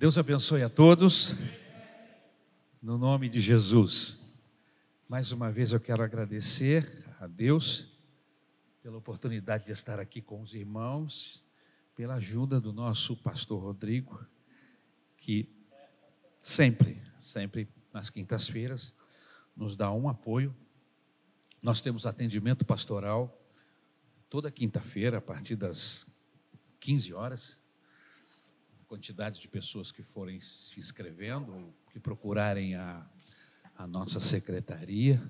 Deus abençoe a todos, no nome de Jesus. Mais uma vez eu quero agradecer a Deus pela oportunidade de estar aqui com os irmãos, pela ajuda do nosso pastor Rodrigo, que sempre, sempre nas quintas-feiras nos dá um apoio. Nós temos atendimento pastoral toda quinta-feira, a partir das 15 horas. Quantidade de pessoas que forem se inscrevendo, que procurarem a, a nossa secretaria.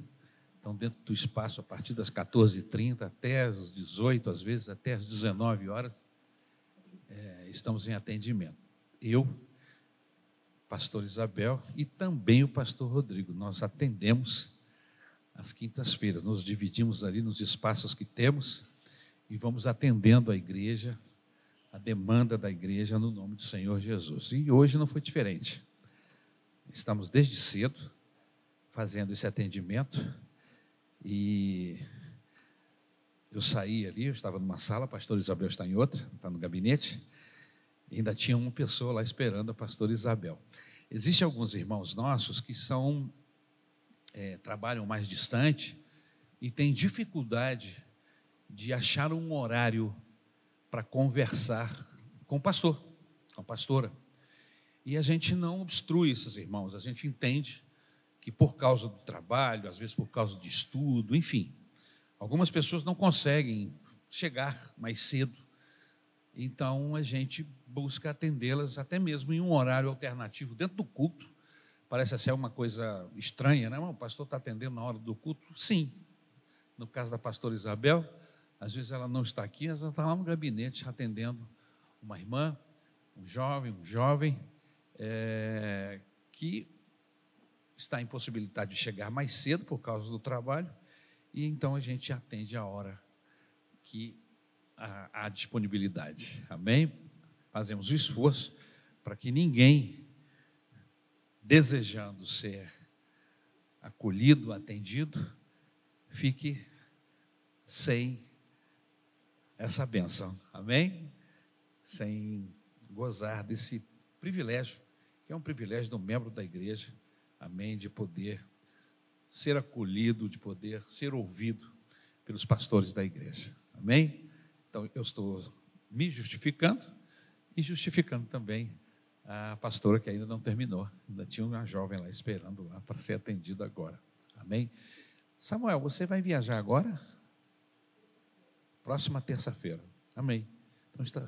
Então, dentro do espaço, a partir das 14h30 até as 18, às vezes até as 19 horas, é, estamos em atendimento. Eu, pastor Isabel e também o pastor Rodrigo. Nós atendemos às quintas-feiras, nos dividimos ali nos espaços que temos e vamos atendendo a igreja, a demanda da igreja no nome do Senhor Jesus. E hoje não foi diferente. Estamos desde cedo fazendo esse atendimento e eu saí ali, eu estava numa sala, pastor Isabel está em outra, está no gabinete, ainda tinha uma pessoa lá esperando a pastora Isabel. Existem alguns irmãos nossos que são é, trabalham mais distante e têm dificuldade de achar um horário para conversar com o pastor, com a pastora. E a gente não obstrui esses irmãos, a gente entende que por causa do trabalho, às vezes por causa de estudo, enfim, algumas pessoas não conseguem chegar mais cedo então a gente busca atendê-las até mesmo em um horário alternativo dentro do culto. Parece ser uma coisa estranha, né? O pastor está atendendo na hora do culto? Sim. No caso da pastora Isabel, às vezes ela não está aqui, ela está lá no gabinete atendendo uma irmã, um jovem, um jovem, é, que está em possibilidade de chegar mais cedo por causa do trabalho, e então a gente atende a hora que a disponibilidade. Amém? Fazemos o esforço para que ninguém desejando ser acolhido, atendido, fique sem essa benção. Amém? Sem gozar desse privilégio, que é um privilégio do membro da igreja. Amém? De poder ser acolhido, de poder ser ouvido pelos pastores da igreja. Amém? Então, eu estou me justificando e justificando também a pastora que ainda não terminou. Ainda tinha uma jovem lá esperando lá para ser atendida agora. Amém? Samuel, você vai viajar agora? Próxima terça-feira. Amém. Então está,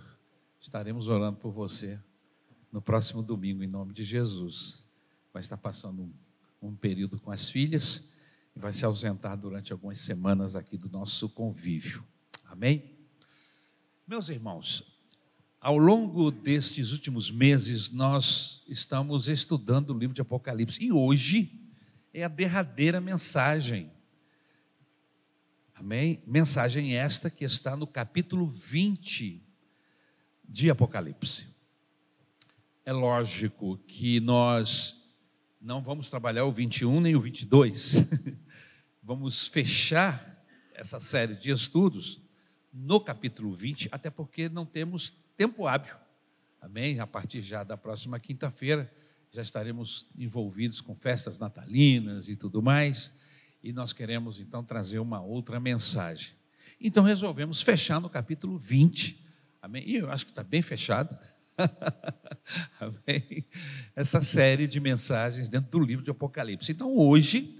estaremos orando por você no próximo domingo, em nome de Jesus. Vai estar passando um, um período com as filhas e vai se ausentar durante algumas semanas aqui do nosso convívio. Amém? Meus irmãos, ao longo destes últimos meses, nós estamos estudando o livro de Apocalipse e hoje é a derradeira mensagem. Amém? Mensagem esta que está no capítulo 20 de Apocalipse. É lógico que nós não vamos trabalhar o 21 nem o 22. vamos fechar essa série de estudos no capítulo 20, até porque não temos tempo hábil. Amém? A partir já da próxima quinta-feira, já estaremos envolvidos com festas natalinas e tudo mais, e nós queremos então trazer uma outra mensagem. Então resolvemos fechar no capítulo 20. Amém? E eu acho que está bem fechado. Amém? Essa série de mensagens dentro do livro de Apocalipse. Então hoje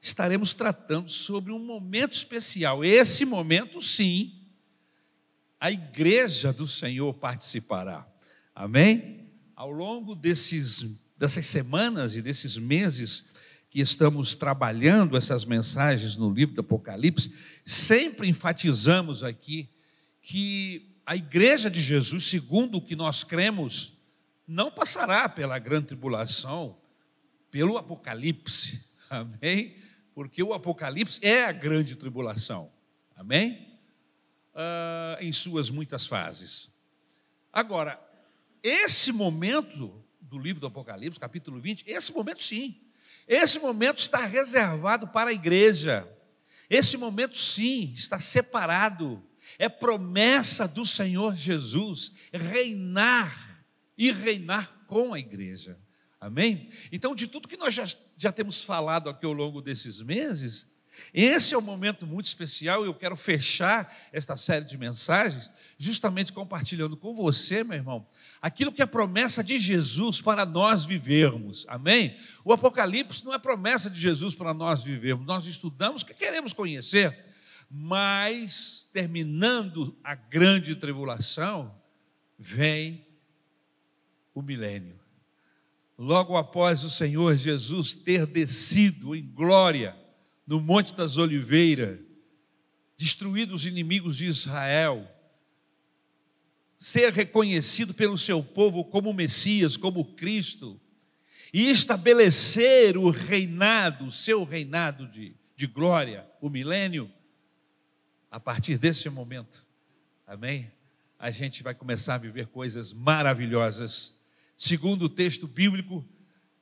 estaremos tratando sobre um momento especial. Esse momento, sim, a igreja do Senhor participará. Amém? Ao longo desses, dessas semanas e desses meses que estamos trabalhando essas mensagens no livro do Apocalipse, sempre enfatizamos aqui que a igreja de Jesus, segundo o que nós cremos, não passará pela grande tribulação, pelo Apocalipse. Amém? Porque o Apocalipse é a grande tribulação. Amém? uh, em suas muitas fases. Agora, esse momento do livro do Apocalipse, capítulo 20, esse momento sim, esse momento está reservado para a igreja. Esse momento sim está separado. É promessa do Senhor Jesus reinar e reinar com a igreja. Amém? Então, de tudo que nós já, já temos falado aqui ao longo desses meses, esse é um momento muito especial e eu quero fechar esta série de mensagens justamente compartilhando com você, meu irmão, aquilo que é promessa de Jesus para nós vivermos. Amém? O Apocalipse não é promessa de Jesus para nós vivermos. Nós estudamos o que queremos conhecer, mas terminando a grande tribulação, vem o milênio. Logo após o Senhor Jesus ter descido em glória no Monte das Oliveiras, destruído os inimigos de Israel, ser reconhecido pelo seu povo como Messias, como Cristo, e estabelecer o reinado, o seu reinado de, de glória, o milênio, a partir desse momento, amém? A gente vai começar a viver coisas maravilhosas, segundo o texto bíblico,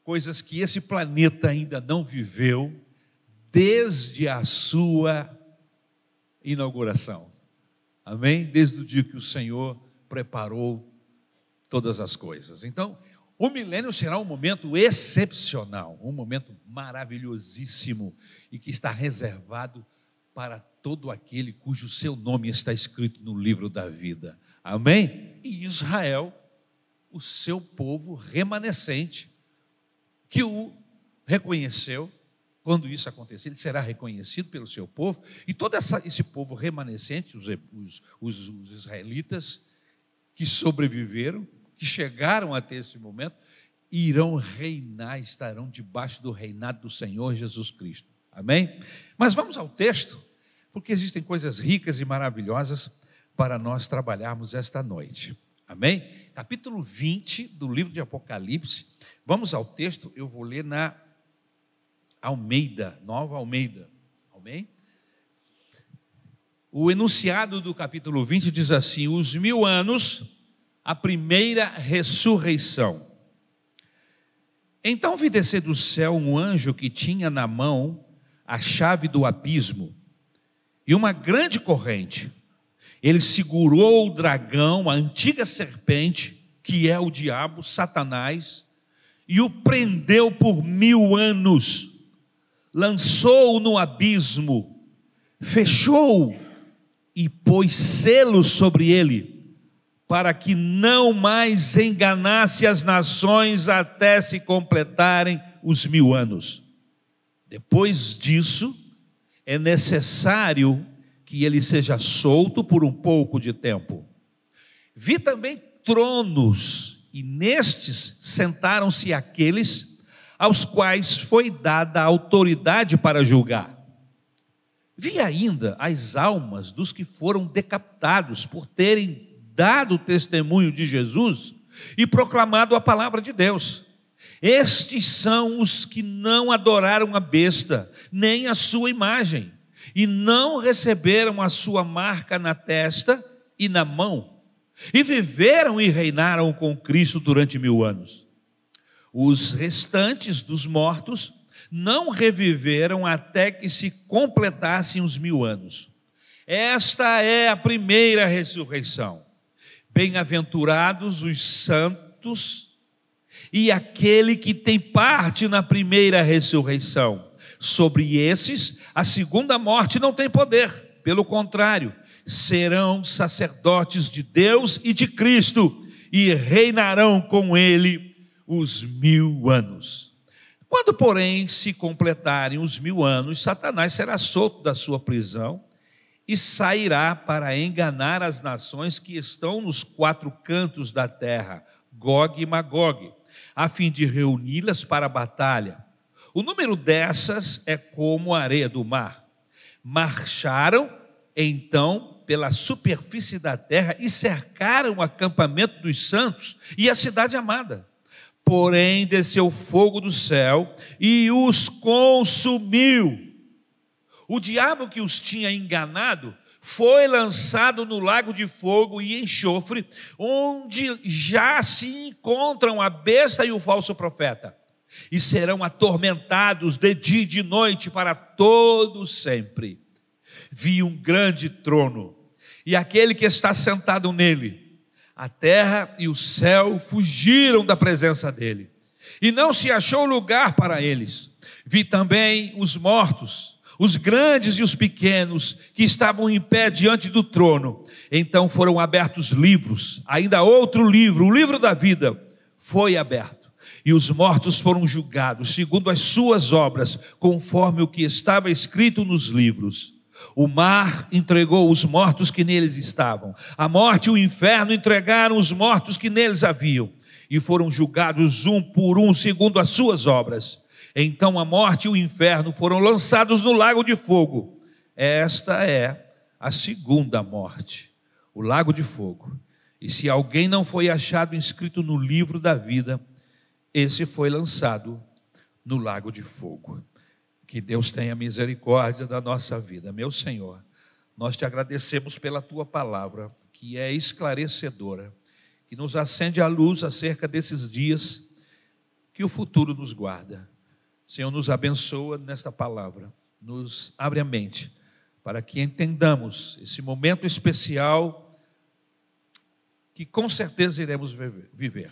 coisas que esse planeta ainda não viveu desde a sua inauguração. Amém? Desde o dia que o Senhor preparou todas as coisas. Então, o milênio será um momento excepcional, um momento maravilhosíssimo e que está reservado para todo aquele cujo seu nome está escrito no livro da vida. Amém? E Israel, o seu povo remanescente, que o reconheceu, quando isso acontecer, ele será reconhecido pelo seu povo, e todo essa, esse povo remanescente, os, os, os israelitas, que sobreviveram, que chegaram até esse momento, irão reinar, estarão debaixo do reinado do Senhor Jesus Cristo. Amém? Mas vamos ao texto, porque existem coisas ricas e maravilhosas para nós trabalharmos esta noite. Amém? Capítulo 20 do livro de Apocalipse. Vamos ao texto, eu vou ler na Almeida, Nova Almeida. Amém? O enunciado do capítulo 20 diz assim: Os mil anos, a primeira ressurreição. Então vi descer do céu um anjo que tinha na mão a chave do abismo e uma grande corrente. Ele segurou o dragão, a antiga serpente, que é o diabo, Satanás, e o prendeu por mil anos, lançou-o no abismo, fechou e pôs selo sobre ele, para que não mais enganasse as nações até se completarem os mil anos. Depois disso, é necessário que ele seja solto por um pouco de tempo. Vi também tronos, e nestes sentaram-se aqueles aos quais foi dada a autoridade para julgar. Vi ainda as almas dos que foram decapitados por terem dado testemunho de Jesus e proclamado a palavra de Deus. Estes são os que não adoraram a besta, nem a sua imagem, e não receberam a sua marca na testa e na mão, e viveram e reinaram com Cristo durante mil anos. Os restantes dos mortos não reviveram até que se completassem os mil anos. Esta é a primeira ressurreição. Bem-aventurados os santos e aquele que tem parte na primeira ressurreição. Sobre esses, a segunda morte não tem poder, pelo contrário, serão sacerdotes de Deus e de Cristo e reinarão com ele os mil anos. Quando, porém, se completarem os mil anos, Satanás será solto da sua prisão e sairá para enganar as nações que estão nos quatro cantos da terra, Gog e Magog, a fim de reuni-las para a batalha. O número dessas é como a areia do mar. Marcharam, então, pela superfície da terra e cercaram o acampamento dos santos e a cidade amada porém desceu fogo do céu e os consumiu. O diabo que os tinha enganado foi lançado no lago de fogo e enxofre, onde já se encontram a besta e o falso profeta, e serão atormentados de dia e de noite para todo sempre. Vi um grande trono, e aquele que está sentado nele A terra e o céu fugiram da presença dele, e não se achou lugar para eles. Vi também os mortos, os grandes e os pequenos, que estavam em pé diante do trono. Então foram abertos livros, ainda outro livro, o livro da vida, foi aberto. E os mortos foram julgados segundo as suas obras, conforme o que estava escrito nos livros. O mar entregou os mortos que neles estavam. A morte e o inferno entregaram os mortos que neles haviam. E foram julgados um por um, segundo as suas obras. Então a morte e o inferno foram lançados no lago de fogo. Esta é a segunda morte, o lago de fogo. E se alguém não foi achado inscrito no livro da vida, esse foi lançado no lago de fogo. Que Deus tenha misericórdia da nossa vida. Meu Senhor, nós te agradecemos pela tua palavra, que é esclarecedora, que nos acende a luz acerca desses dias que o futuro nos guarda. Senhor, nos abençoa nesta palavra, nos abre a mente para que entendamos esse momento especial que com certeza iremos viver.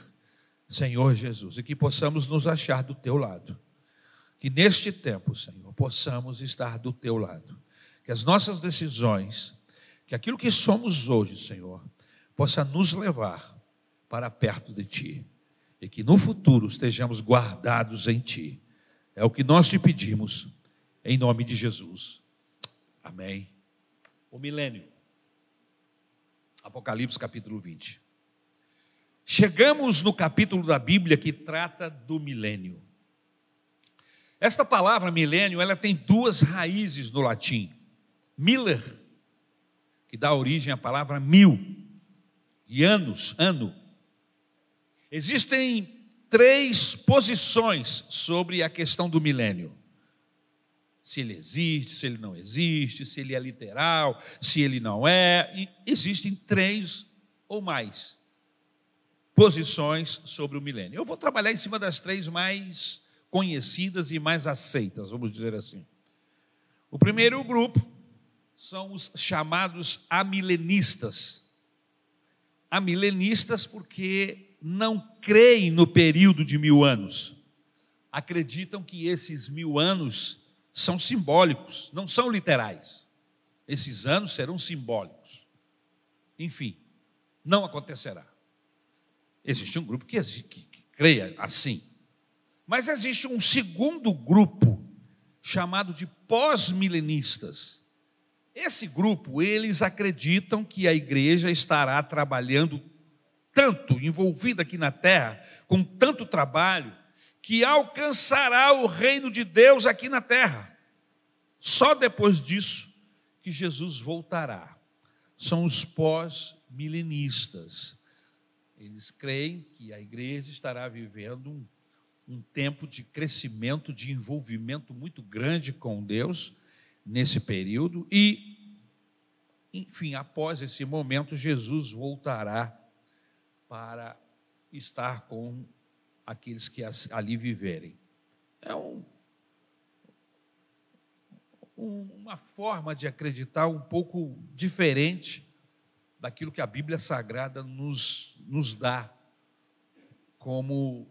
Senhor Jesus, e que possamos nos achar do teu lado que neste tempo, Senhor, possamos estar do teu lado. Que as nossas decisões, que aquilo que somos hoje, Senhor, possa nos levar para perto de ti. E que no futuro estejamos guardados em ti. É o que nós te pedimos, em nome de Jesus. Amém. O milênio. Apocalipse capítulo 20. Chegamos no capítulo da Bíblia que trata do milênio. Esta palavra milênio, ela tem duas raízes no latim. Miller, que dá origem à palavra mil, e anos, ano. Existem três posições sobre a questão do milênio. Se ele existe, se ele não existe, se ele é literal, se ele não é. E existem três ou mais posições sobre o milênio. Eu vou trabalhar em cima das três mais conhecidas e mais aceitas, vamos dizer assim. O primeiro grupo são os chamados amilenistas. Amilenistas porque não creem no período de mil anos. Acreditam que esses mil anos são simbólicos, não são literais. Esses anos serão simbólicos. Enfim, não acontecerá. Existe um grupo que, que, que creia assim. Mas existe um segundo grupo chamado de pós-milenistas. Esse grupo, eles acreditam que a igreja estará trabalhando tanto, envolvida aqui na terra, com tanto trabalho, que alcançará o reino de Deus aqui na terra. Só depois disso que Jesus voltará. São os pós-milenistas. Eles creem que a igreja estará vivendo um um tempo de crescimento, de envolvimento muito grande com Deus nesse período e, enfim, após esse momento, Jesus voltará para estar com aqueles que ali viverem. É um, uma forma de acreditar um pouco diferente daquilo que a Bíblia Sagrada nos, nos dá como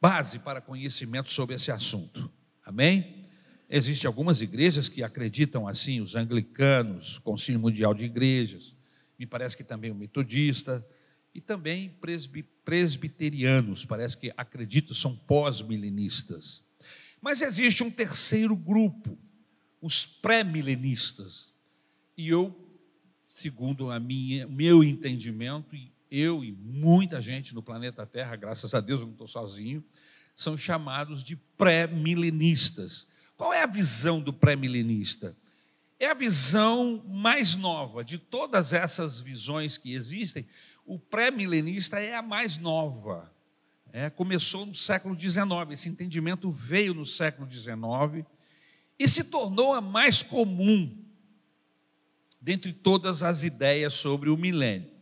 base para conhecimento sobre esse assunto. Amém? Existem algumas igrejas que acreditam assim, os anglicanos, Concílio Mundial de Igrejas, me parece que também o metodista, e também presbiterianos, parece que acreditam, são pós-milenistas. Mas existe um terceiro grupo, os pré-milenistas. E eu, segundo minha, meu entendimento, e eu e muita gente no planeta Terra, graças a Deus eu não estou sozinho, são chamados de pré-milenistas. Qual é a visão do pré-milenista? É a visão mais nova de todas essas visões que existem. O pré-milenista é a mais nova. É, começou no século XIX, esse entendimento veio no século XIX e se tornou a mais comum dentre todas as ideias sobre o milênio.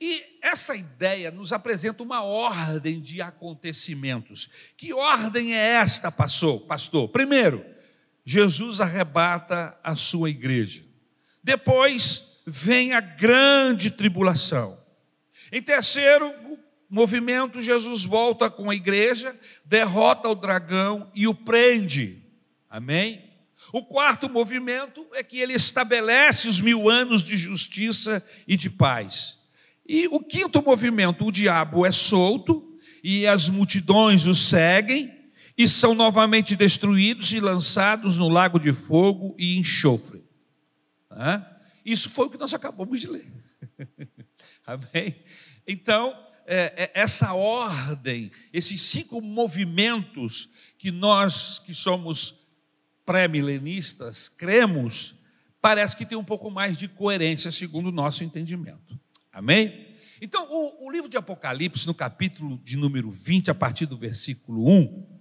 E essa ideia nos apresenta uma ordem de acontecimentos. Que ordem é esta, pastor? Primeiro, Jesus arrebata a sua igreja. Depois, vem a grande tribulação. Em terceiro movimento, Jesus volta com a igreja, derrota o dragão e o prende. Amém? O quarto movimento é que ele estabelece os mil anos de justiça e de paz. E o quinto movimento, o diabo é solto e as multidões o seguem e são novamente destruídos e lançados no lago de fogo e enxofre. Isso foi o que nós acabamos de ler. Amém? Então, é, é, essa ordem, esses cinco movimentos que nós que somos pré-milenistas cremos, parece que tem um pouco mais de coerência segundo o nosso entendimento. Amém? Então, o, o livro de Apocalipse, no capítulo de número 20, a partir do versículo 1,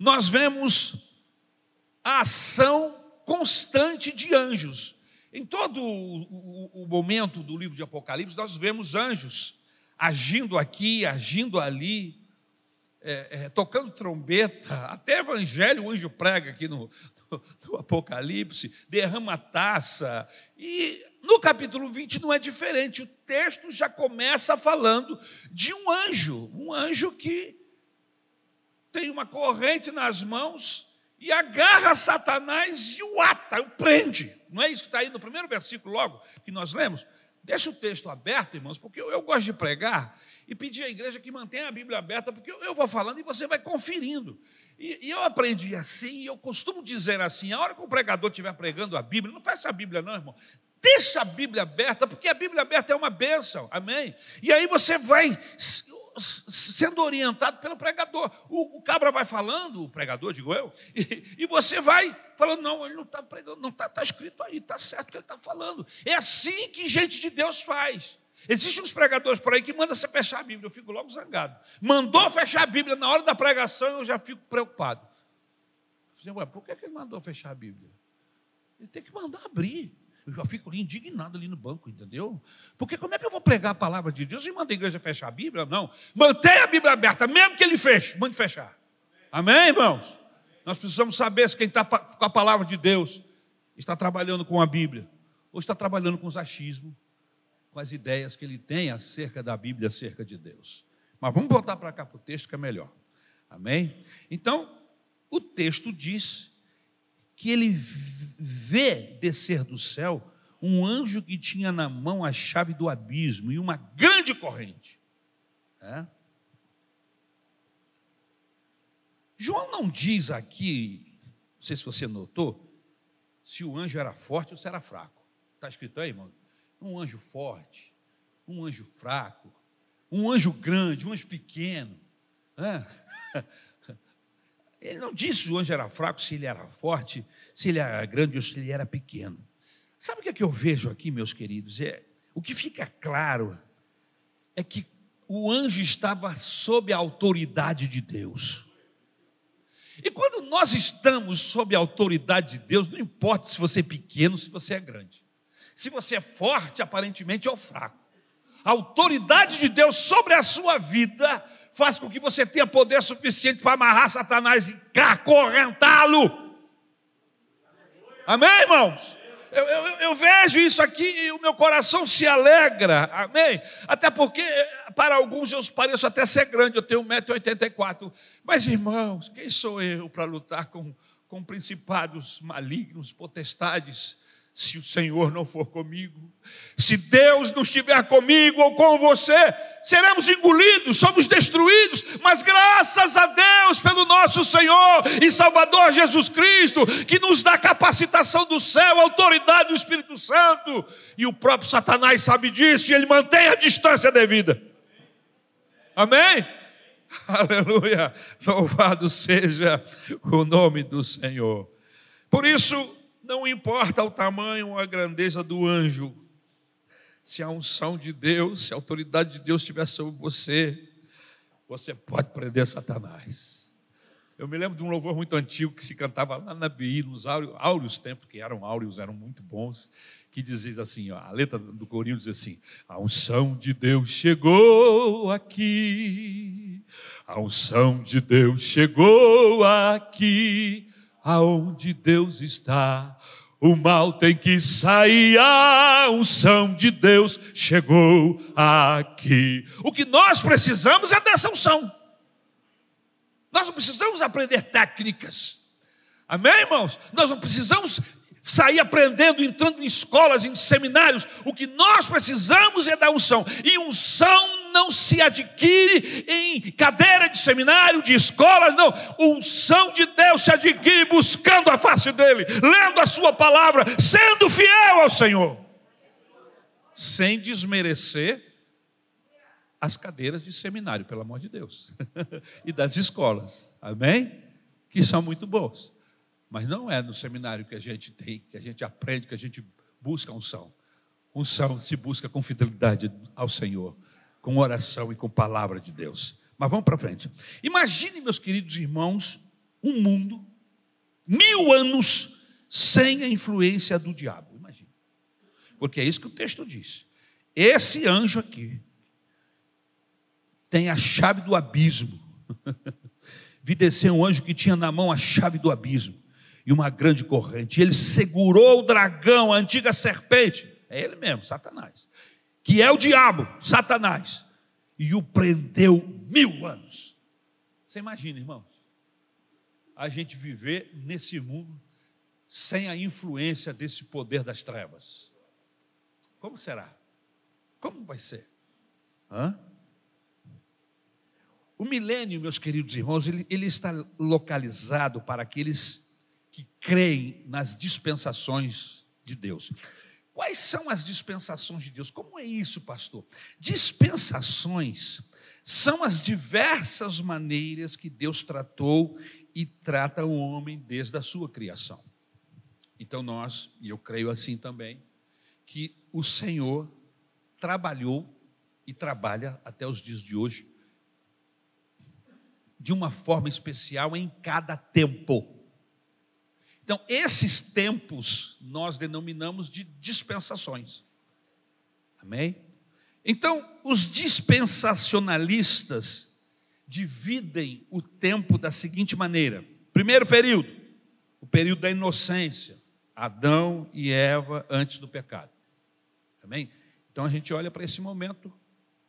nós vemos a ação constante de anjos. Em todo o, o, o, momento do livro de Apocalipse, nós vemos anjos agindo aqui, agindo ali, é, é, tocando trombeta, até evangelho o anjo prega aqui no, no, no Apocalipse, derrama taça. E no capítulo 20 não é diferente, o texto já começa falando de um anjo, um anjo que tem uma corrente nas mãos e agarra Satanás e o ata, o prende. Não é isso que está aí no primeiro versículo, logo, que nós lemos? Deixa o texto aberto, irmãos, porque eu, eu gosto de pregar e pedir à igreja que mantenha a Bíblia aberta, porque eu, eu vou falando e você vai conferindo. E, e, eu aprendi assim, e eu costumo dizer assim: a hora que o pregador estiver pregando a Bíblia, não fecha a Bíblia, não, irmão. Deixa a Bíblia aberta, porque a Bíblia aberta é uma bênção, amém? E aí você vai sendo orientado pelo pregador. O, o, cabra vai falando, o pregador, digo eu, e, e você vai falando, não, ele não está pregando, não está tá escrito aí, está certo o que ele está falando. É assim que gente de Deus faz. Existem uns pregadores por aí que mandam você fechar a Bíblia, eu fico logo zangado. Mandou fechar a Bíblia na hora da pregação, eu já fico preocupado. Eu falei, por que ele mandou fechar a Bíblia? Ele tem que mandar abrir. Eu já fico ali indignado ali no banco, entendeu? Porque como é que eu vou pregar a palavra de Deus e manda a igreja fechar a Bíblia? Não. Mantenha a Bíblia aberta, mesmo que ele feche, mande fechar. Amém, irmãos? Nós precisamos saber se quem está com a palavra de Deus está trabalhando com a Bíblia ou está trabalhando com os achismos, com as ideias que ele tem acerca da Bíblia, acerca de Deus. Mas vamos voltar para cá para o texto que é melhor. Amém? Então, o texto diz que ele vê descer do céu um anjo que tinha na mão a chave do abismo e uma grande corrente. É? João não diz aqui, não sei se você notou, se o anjo era forte ou se era fraco. Está escrito aí, irmão? Um anjo forte, um anjo fraco, um anjo grande, um anjo pequeno. É? Ele não disse se o anjo era fraco, se ele era forte, se ele era grande ou se ele era pequeno. Sabe o que é que eu vejo aqui, meus queridos? É, o que fica claro é que o anjo estava sob a autoridade de Deus. E quando nós estamos sob a autoridade de Deus, não importa se você é pequeno, se você é grande. Se você é forte, aparentemente, ou fraco. A autoridade de Deus sobre a sua vida faz com que você tenha poder suficiente para amarrar Satanás e acorrentá-lo. Amém, irmãos? Eu, eu, eu, vejo isso aqui e o meu coração se alegra, amém? Até porque para alguns eu pareço até ser grande, eu tenho 1,84m. Mas, irmãos, quem sou eu para lutar com, com principados malignos, potestades? Se o Senhor não for comigo. Se Deus não estiver comigo ou com você, seremos engolidos, somos destruídos, mas graças a Deus pelo nosso Senhor e Salvador Jesus Cristo, que nos dá capacitação do céu, autoridade do Espírito Santo, e o próprio Satanás sabe disso e ele mantém a distância devida. Amém? Aleluia! Louvado seja o nome do Senhor. Por isso, não importa o tamanho ou a grandeza do anjo, se a unção de Deus, se a autoridade de Deus estiver sobre você, você pode prender Satanás. Eu me lembro de um louvor muito antigo que se cantava lá na BI, nos áureos tempos, que eram áureos, eram muito bons, que dizia assim, ó, a letra do corinho diz assim, a unção de Deus chegou aqui, a unção de Deus chegou aqui, aonde Deus está, O mal tem que sair, a unção de Deus chegou aqui. O que nós precisamos é dessa unção. Nós não precisamos aprender técnicas. Amém, irmãos? Nós não precisamos sair aprendendo, entrando em escolas, em seminários. O que nós precisamos é da unção. E unção não se adquire em cadeira de seminário, de escolas, não. Unção de Deus se adquire buscando a face dele, lendo a sua palavra, sendo fiel ao Senhor. Sem desmerecer as cadeiras de seminário, pelo amor de Deus, e das escolas, amém? Que são muito boas. Mas não é no seminário que a gente tem, que a gente aprende, que a gente busca unção. Unção se busca com fidelidade ao Senhor, com oração e com palavra de Deus. Mas vamos para frente. Imagine, meus queridos irmãos, um mundo, mil anos, sem a influência do diabo. Imagine. Porque é isso que o texto diz. Esse anjo aqui tem a chave do abismo. Vi descer um anjo que tinha na mão a chave do abismo e uma grande corrente. Ele segurou o dragão, a antiga serpente, é ele mesmo, Satanás, que é o diabo, Satanás, e o prendeu mil anos. Você imagina, irmãos, a gente viver nesse mundo sem a influência desse poder das trevas. Como será? Como vai ser? Hã? O milênio, meus queridos irmãos, ele, ele está localizado para aqueles que creem nas dispensações de Deus. Quais são as dispensações de Deus? Como é isso, pastor? Dispensações são as diversas maneiras que Deus tratou e trata o homem desde a sua criação. Então, nós, e eu creio assim também, que o Senhor trabalhou e trabalha até os dias de hoje de uma forma especial em cada tempo. Então, esses tempos nós denominamos de dispensações. Amém? Então, os dispensacionalistas dividem o tempo da seguinte maneira: primeiro período, o período da inocência, Adão e Eva antes do pecado. Amém? Então a gente olha para esse momento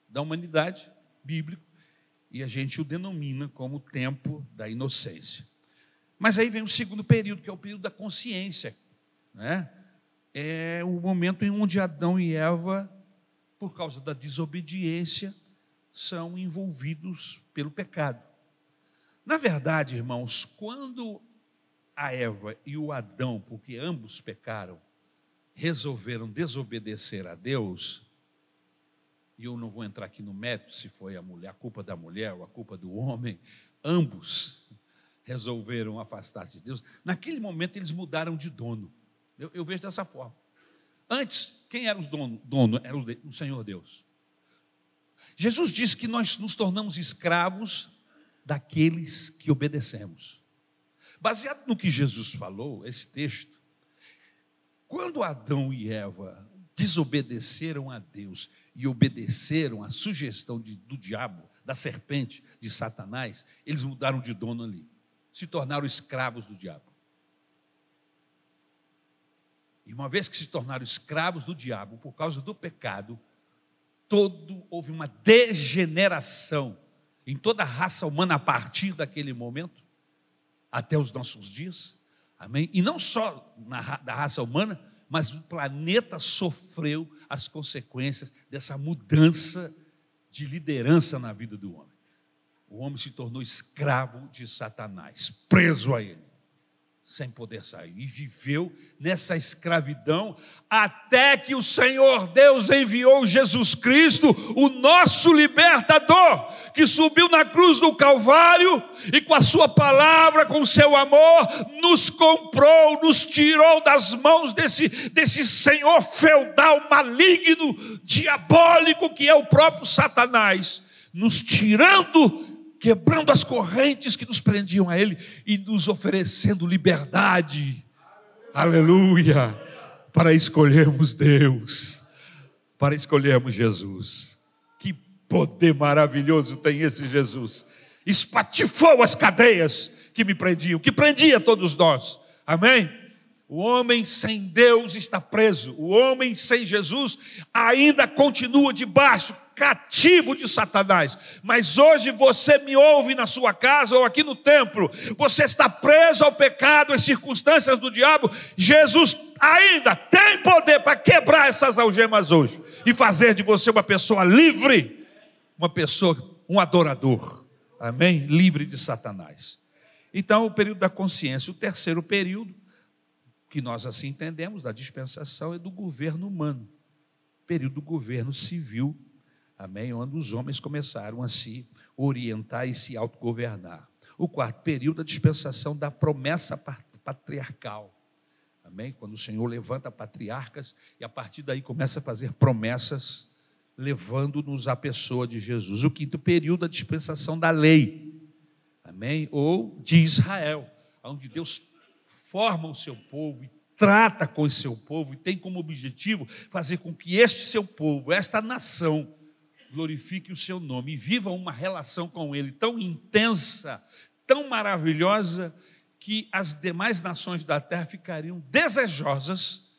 da humanidade bíblico e a gente o denomina como o tempo da inocência. Mas aí vem o segundo período, que é o período da consciência. Né? É o momento em onde Adão e Eva, por causa da desobediência, são envolvidos pelo pecado. Na verdade, irmãos, quando a Eva e o Adão, porque ambos pecaram, resolveram desobedecer a Deus, e eu não vou entrar aqui no mérito se foi a mulher, a culpa da mulher ou a culpa do homem, ambos resolveram afastar-se de Deus, naquele momento eles mudaram de dono. Eu, eu vejo dessa forma. Antes, quem era o dono? dono? Era o Senhor Deus. Jesus disse que nós nos tornamos escravos daqueles que obedecemos. Baseado no que Jesus falou, esse texto, quando Adão e Eva desobedeceram a Deus e obedeceram à sugestão de, do diabo, da serpente, de Satanás, eles mudaram de dono ali se tornaram escravos do diabo. E uma vez que se tornaram escravos do diabo por causa do pecado, todo houve uma degeneração em toda a raça humana a partir daquele momento até os nossos dias. Amém? E não só na, da raça humana, mas o planeta sofreu as consequências dessa mudança de liderança na vida do homem o homem se tornou escravo de Satanás, preso a ele, sem poder sair, e viveu nessa escravidão até que o Senhor Deus enviou Jesus Cristo, o nosso libertador, que subiu na cruz do Calvário e com a sua palavra, com o seu amor, nos comprou, nos tirou das mãos desse, desse senhor feudal, maligno, diabólico que é o próprio Satanás, nos tirando quebrando as correntes que nos prendiam a Ele e nos oferecendo liberdade. Aleluia! Para escolhermos Deus, para escolhermos Jesus. Que poder maravilhoso tem esse Jesus! Espatifou as cadeias que me prendiam, que prendia todos nós. Amém? O homem sem Deus está preso. O homem sem Jesus ainda continua debaixo, cativo de Satanás. Mas hoje você me ouve na sua casa ou aqui no templo. Você está preso ao pecado, às circunstâncias do diabo. Jesus ainda tem poder para quebrar essas algemas hoje e fazer de você uma pessoa livre, uma pessoa, um adorador. Amém? Livre de Satanás. Então, o período da consciência. O terceiro período que nós assim entendemos da dispensação é do governo humano, período do governo civil, amém, onde os homens começaram a se orientar e se autogovernar. O quarto período, a dispensação da promessa patriarcal, amém, quando o Senhor levanta patriarcas e a partir daí começa a fazer promessas, levando-nos à pessoa de Jesus. O quinto período, a dispensação da lei, amém, ou de Israel, onde Deus forma o seu povo e trata com o seu povo e tem como objetivo fazer com que este seu povo, esta nação, glorifique o seu nome e viva uma relação com ele tão intensa, tão maravilhosa, que as demais nações da terra ficariam desejosas,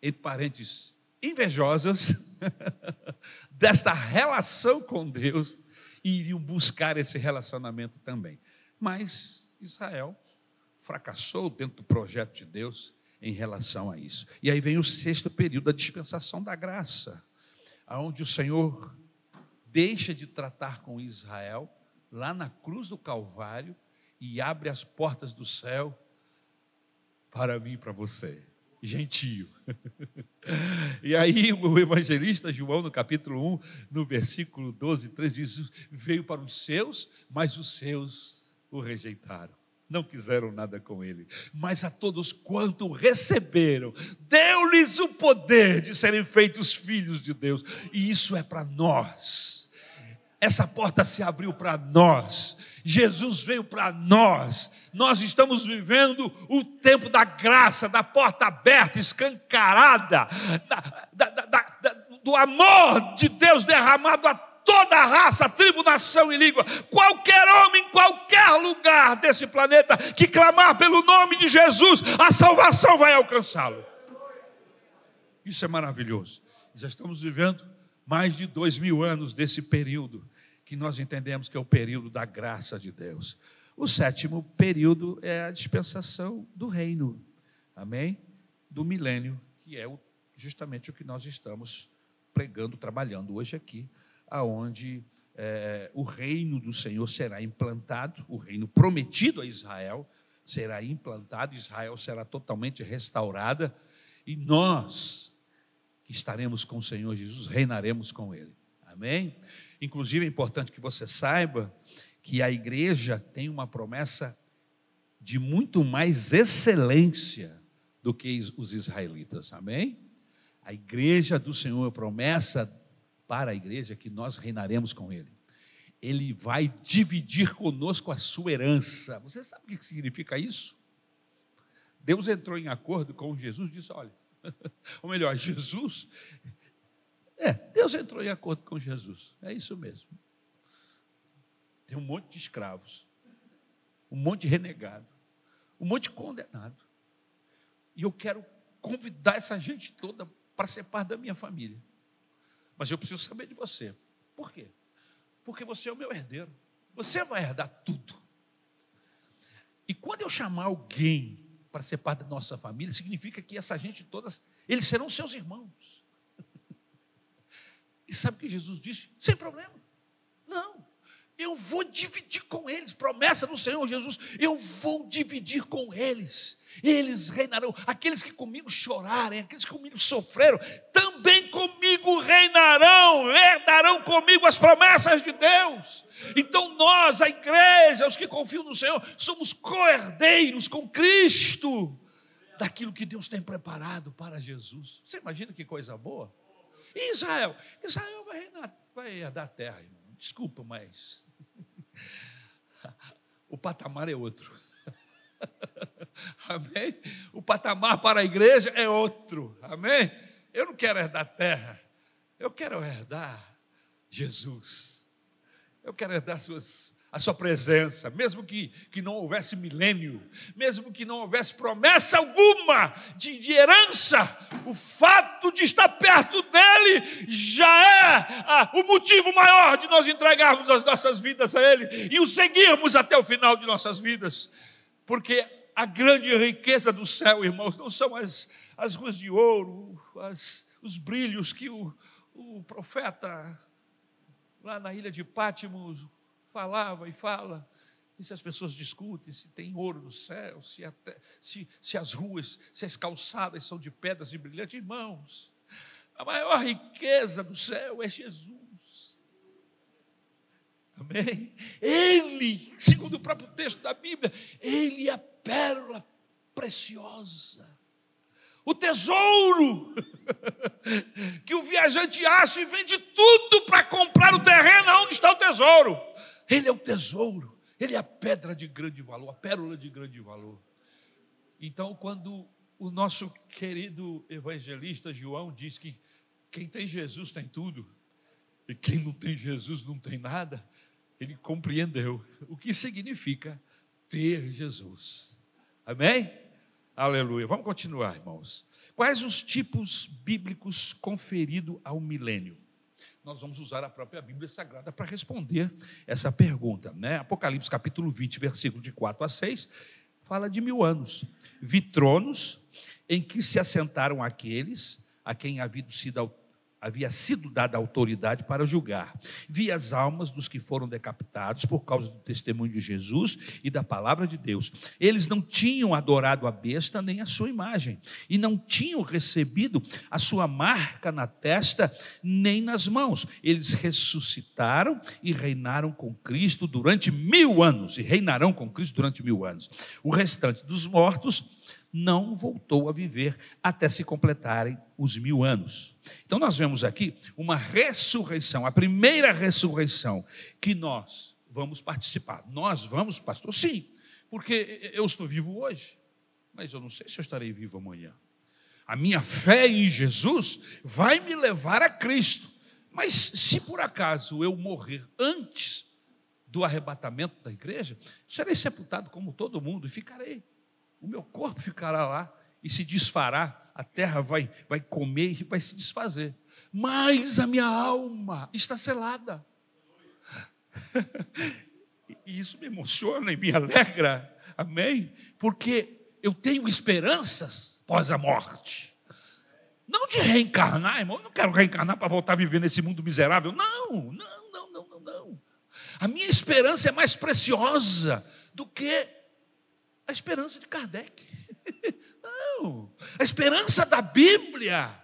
entre parênteses, invejosas, desta relação com Deus e iriam buscar esse relacionamento também. Mas Israel fracassou dentro do projeto de Deus em relação a isso. E aí vem o sexto período da dispensação da graça, aonde o Senhor deixa de tratar com Israel lá na cruz do Calvário e abre as portas do céu para mim e para você. Gentio. e aí o evangelista João, no capítulo 1, no versículo 12, 13, diz: Veio para os seus, mas os seus o rejeitaram não quiseram nada com ele, mas a todos quanto receberam, deu-lhes o poder de serem feitos filhos de Deus, e isso é para nós. Essa porta se abriu para nós, Jesus veio para nós, nós estamos vivendo o tempo da graça, da porta aberta, escancarada, da, da, da, do amor de Deus derramado a toda raça, tribo, nação e língua, qualquer homem, em qualquer lugar desse planeta que clamar pelo nome de Jesus, a salvação vai alcançá-lo. Isso é maravilhoso. Já estamos vivendo mais de dois mil anos desse período que nós entendemos que é o período da graça de Deus. O sétimo período é a dispensação do reino, amém? Do milênio, que é justamente o que nós estamos pregando, trabalhando hoje aqui aonde é, o reino do Senhor será implantado, o reino prometido a Israel será implantado, Israel será totalmente restaurada e nós que estaremos com o Senhor Jesus reinaremos com Ele. Amém? Inclusive é importante que você saiba que a igreja tem uma promessa de muito mais excelência do que os israelitas. Amém? A igreja do Senhor, a promessa para a igreja que nós reinaremos com Ele. Ele vai dividir conosco a sua herança. Você sabe o que significa isso? Deus entrou em acordo com Jesus e disse: olha, ou melhor, Jesus. É, Deus entrou em acordo com Jesus. É isso mesmo. Tem um monte de escravos, um monte de renegado, um monte de condenado. E eu quero convidar essa gente toda para ser parte da minha família. Mas eu preciso saber de você. Por quê? Porque você é o meu herdeiro. Você vai herdar tudo. E quando eu chamar alguém para ser parte da nossa família, significa que essa gente todas, eles serão seus irmãos. E sabe o que Jesus disse? Sem problema. Não. Eu vou dividir com eles, promessa do Senhor Jesus, eu vou dividir com eles eles reinarão. Aqueles que comigo chorarem, aqueles que comigo sofreram, também comigo reinarão, herdarão comigo as promessas de Deus. Então nós, a igreja, os que confiam no Senhor, somos co-herdeiros com Cristo daquilo que Deus tem preparado para Jesus. Você imagina que coisa boa? E Israel? Israel vai, reinar, vai herdar a terra, irmão. Desculpa, mas o patamar é outro. Amém? O patamar para a igreja é outro. Amém? Eu não quero herdar terra. Eu quero herdar Jesus. Eu quero herdar suas, a sua presença, mesmo que, que não houvesse milênio, mesmo que não houvesse promessa alguma de, de herança, o fato de estar perto dele já é ah, o motivo maior de nós entregarmos as nossas vidas a ele e o seguirmos até o final de nossas vidas, porque a grande riqueza do céu, irmãos, não são as, as ruas de ouro, as, os brilhos que o, o profeta lá na ilha de Pátimos falava e fala. E se as pessoas discutem se tem ouro no céu, se, até, se, se as ruas, se as calçadas são de pedras e brilhantes, irmãos, a maior riqueza do céu é Jesus. Amém? Ele, segundo o próprio texto da Bíblia, ele é a pérola preciosa o tesouro que o viajante acha e vende tudo para comprar o terreno onde está o tesouro. Ele é o tesouro, ele é a pedra de grande valor, a pérola de grande valor. Então, quando o nosso querido evangelista João diz que quem tem Jesus tem tudo, e quem não tem Jesus não tem nada, ele compreendeu o que significa ter Jesus. Amém? Aleluia. Vamos continuar, irmãos. Quais os tipos bíblicos conferidos ao milênio? nós vamos usar a própria Bíblia Sagrada para responder essa pergunta. Né? Apocalipse capítulo 20, versículo de 4 a 6, fala de mil anos. Vi tronos em que se assentaram aqueles a quem havia sido havia sido dada autoridade para julgar. Vi as almas dos que foram decapitados por causa do testemunho de Jesus e da palavra de Deus. Eles não tinham adorado a besta nem a sua imagem, e não tinham recebido a sua marca na testa nem nas mãos. Eles ressuscitaram e reinaram com Cristo durante mil anos, e reinarão com Cristo durante mil anos. O restante dos mortos não voltou a viver até se completarem os mil anos. Então, nós vemos aqui uma ressurreição, a primeira ressurreição que nós vamos participar. Nós vamos, pastor? Sim, porque eu estou vivo hoje, mas eu não sei se eu estarei vivo amanhã. A minha fé em Jesus vai me levar a Cristo. Mas se por acaso eu morrer antes do arrebatamento da igreja, serei sepultado como todo mundo e ficarei o meu corpo ficará lá e se desfará, a terra vai, vai comer e vai se desfazer. Mas a minha alma está selada. E isso me emociona e me alegra, amém? Porque eu tenho esperanças pós a morte. Não de reencarnar, irmão, eu não quero reencarnar para voltar a viver nesse mundo miserável. Não, não, não, não, não, não. A minha esperança é mais preciosa do que a esperança de Kardec. Não. A esperança da Bíblia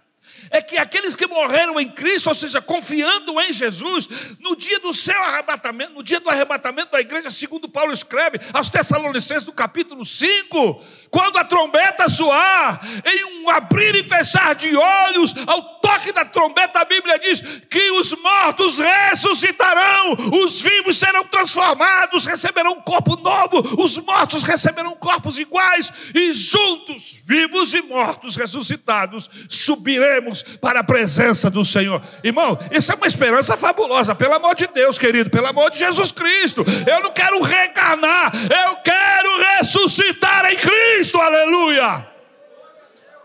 é que aqueles que morreram em Cristo, ou seja, confiando em Jesus, no dia do seu arrebatamento, no dia do arrebatamento da igreja, segundo Paulo escreve aos Tessalonicenses, no capítulo 5, quando a trombeta soar, em um abrir e fechar de olhos, ao toque da trombeta, a Bíblia diz que os mortos ressuscitarão, os vivos serão transformados, receberão um corpo novo, os mortos receberão corpos iguais, e juntos, vivos e mortos ressuscitados, subiremos para a presença do Senhor. Irmão, isso é uma esperança fabulosa, pelo amor de Deus, querido, pelo amor de Jesus Cristo. Eu não quero reencarnar, eu quero ressuscitar em Cristo, aleluia.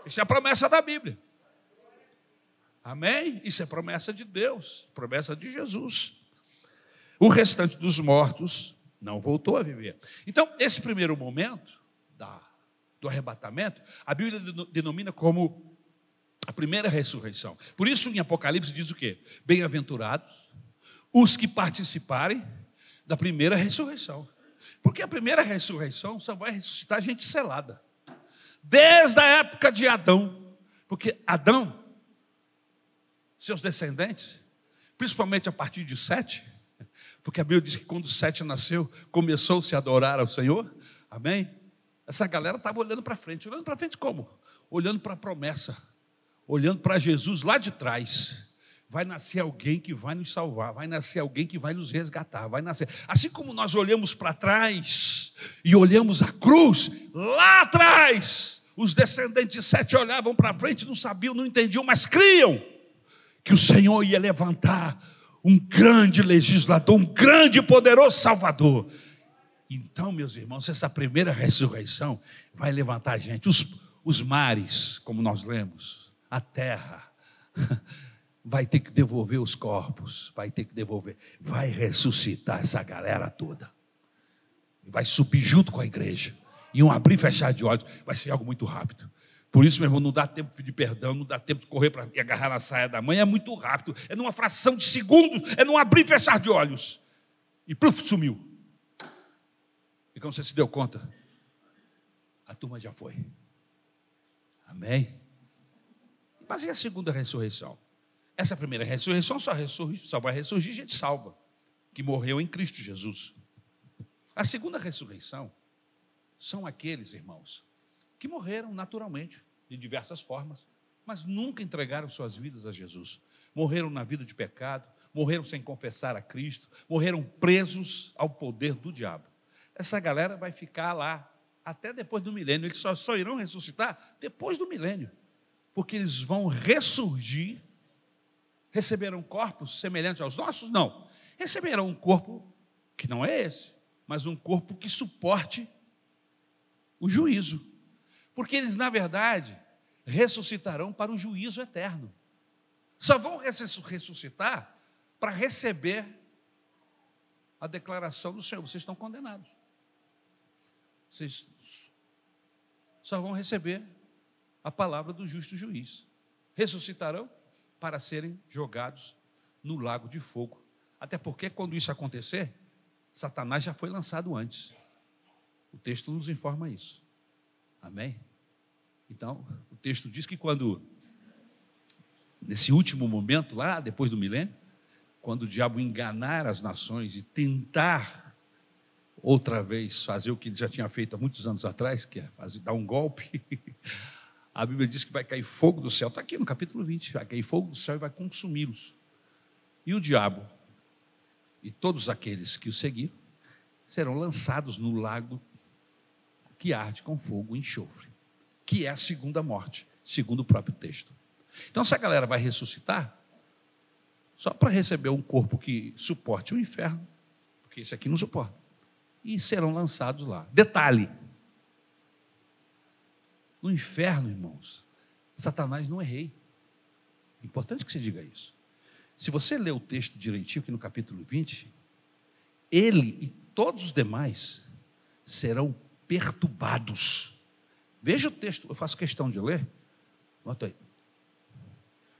Isso é a promessa da Bíblia. Amém? Isso é promessa de Deus, promessa de Jesus. O restante dos mortos não voltou a viver. Então, esse primeiro momento da, do arrebatamento, a Bíblia denomina como a primeira ressurreição. Por isso, em Apocalipse diz o quê? Bem-aventurados os que participarem da primeira ressurreição. Porque a primeira ressurreição só vai ressuscitar gente selada. Desde a época de Adão. Porque Adão seus descendentes, principalmente a partir de Sete, porque a Bíblia diz que quando Sete nasceu, começou-se a adorar ao Senhor, amém? Essa galera estava olhando para frente, olhando para frente como? Olhando para a promessa, olhando para Jesus lá de trás. Vai nascer alguém que vai nos salvar, vai nascer alguém que vai nos resgatar, vai nascer. Assim como nós olhamos para trás e olhamos a cruz lá atrás, os descendentes de Sete olhavam para frente, não sabiam, não entendiam, mas criam que o Senhor ia levantar um grande legislador, um grande e poderoso Salvador. Então, meus irmãos, essa primeira ressurreição vai levantar a gente. Os, os mares, como nós lemos, a terra, vai ter que devolver os corpos, vai ter que devolver, vai ressuscitar essa galera toda. Vai subir junto com a igreja. E um abrir e fechar de olhos, vai ser algo muito rápido. Por isso, meu irmão, não dá tempo de pedir perdão, não dá tempo de correr para agarrar na saia da mãe, é muito rápido, é numa fração de segundos, é num abrir e fechar de olhos. E pluf, sumiu. E quando você se deu conta, a turma já foi. Amém? Mas e a segunda ressurreição? Essa primeira ressurreição só, só vai ressurgir gente salva, que morreu em Cristo Jesus. A segunda ressurreição são aqueles, irmãos, que morreram naturalmente, de diversas formas, mas nunca entregaram suas vidas a Jesus. Morreram na vida de pecado, morreram sem confessar a Cristo, morreram presos ao poder do diabo. Essa galera vai ficar lá até depois do milênio, eles só, só irão ressuscitar depois do milênio, porque eles vão ressurgir. Receberão corpos semelhantes aos nossos? Não. Receberão um corpo que não é esse, mas um corpo que suporte o juízo porque eles, na verdade, ressuscitarão para o juízo eterno. Só vão ressuscitar para receber a declaração do Senhor: vocês estão condenados. Vocês só vão receber a palavra do justo juiz. Ressuscitarão para serem jogados no lago de fogo. Até porque, quando isso acontecer, Satanás já foi lançado antes. O texto nos informa isso. Amém? Então, o texto diz que quando, nesse último momento, lá depois do milênio, quando o diabo enganar as nações e tentar outra vez fazer o que ele já tinha feito há muitos anos atrás, que é fazer, dar um golpe, a Bíblia diz que vai cair fogo do céu, está aqui no capítulo 20, vai cair fogo do céu e vai consumi-los. E o diabo e todos aqueles que o seguiram serão lançados no lago que arde com fogo e enxofre, que é a segunda morte, segundo o próprio texto. Então, essa galera vai ressuscitar só para receber um corpo que suporte o inferno, porque esse aqui não suporta, e serão lançados lá. Detalhe: no inferno, irmãos, Satanás não é rei. É importante que você diga isso. Se você ler o texto direitinho, aqui no capítulo 20, ele e todos os demais serão perturbados. Veja o texto, eu faço questão de ler. Nota aí.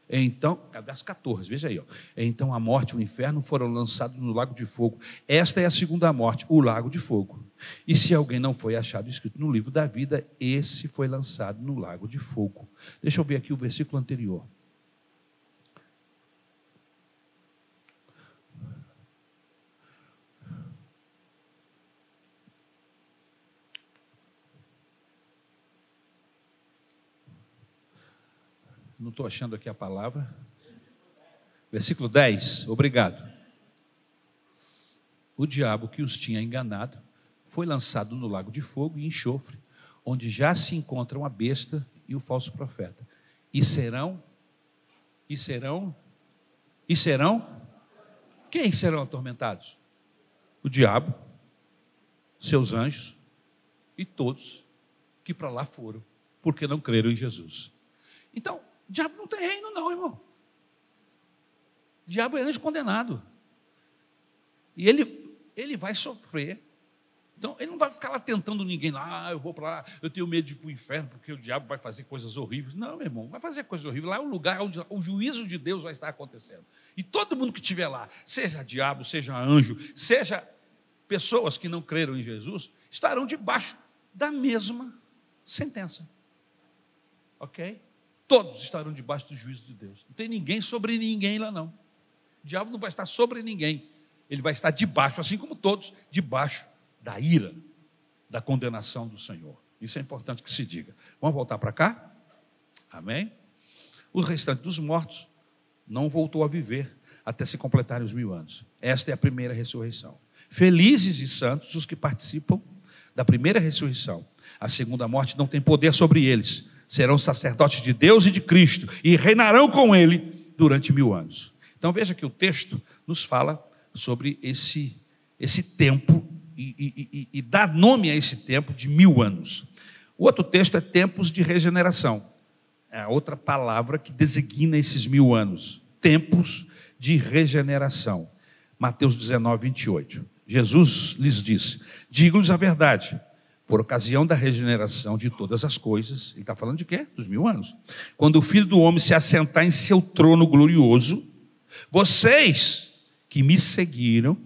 Então, verso 14, veja aí. Ó. Então a morte e o inferno foram lançados no lago de fogo. Esta é a segunda morte, o lago de fogo. E se alguém não foi achado escrito no livro da vida, esse foi lançado no lago de fogo. Deixa eu ver aqui o versículo anterior. Não estou achando aqui a palavra. Versículo 10, obrigado. O diabo que os tinha enganado foi lançado no lago de fogo e enxofre, onde já se encontram a besta e o falso profeta. E serão, e serão, e serão, quem serão atormentados? O diabo, seus anjos e todos que para lá foram, porque não creram em Jesus. Então, diabo não tem reino, não, irmão. O diabo é anjo condenado. E ele, ele vai sofrer. Então, ele não vai ficar lá tentando ninguém lá, ah, eu vou para lá, eu tenho medo de ir para o inferno, porque o diabo vai fazer coisas horríveis. Não, meu irmão, vai fazer coisas horríveis. Lá é o lugar onde o juízo de Deus vai estar acontecendo. E todo mundo que estiver lá, seja diabo, seja anjo, seja pessoas que não creram em Jesus, estarão debaixo da mesma sentença. Ok? Todos estarão debaixo do juízo de Deus. Não tem ninguém sobre ninguém lá, não. O diabo não vai estar sobre ninguém. Ele vai estar debaixo, assim como todos, debaixo da ira, da condenação do Senhor. Isso é importante que se diga. Vamos voltar para cá? Amém? O restante dos mortos não voltou a viver até se completarem os mil anos. Esta é a primeira ressurreição. Felizes e santos os que participam da primeira ressurreição. A segunda morte não tem poder sobre eles serão sacerdotes de Deus e de Cristo e reinarão com ele durante mil anos. Então veja que o texto nos fala sobre esse, esse tempo e, e, e, e dá nome a esse tempo de mil anos. O outro texto é tempos de regeneração. É a outra palavra que designa esses mil anos. Tempos de regeneração. Mateus 19, 28. Jesus lhes disse: Digo-lhes a verdade, por ocasião da regeneração de todas as coisas, ele está falando de quê? Dos mil anos. Quando o filho do homem se assentar em seu trono glorioso, vocês que me seguiram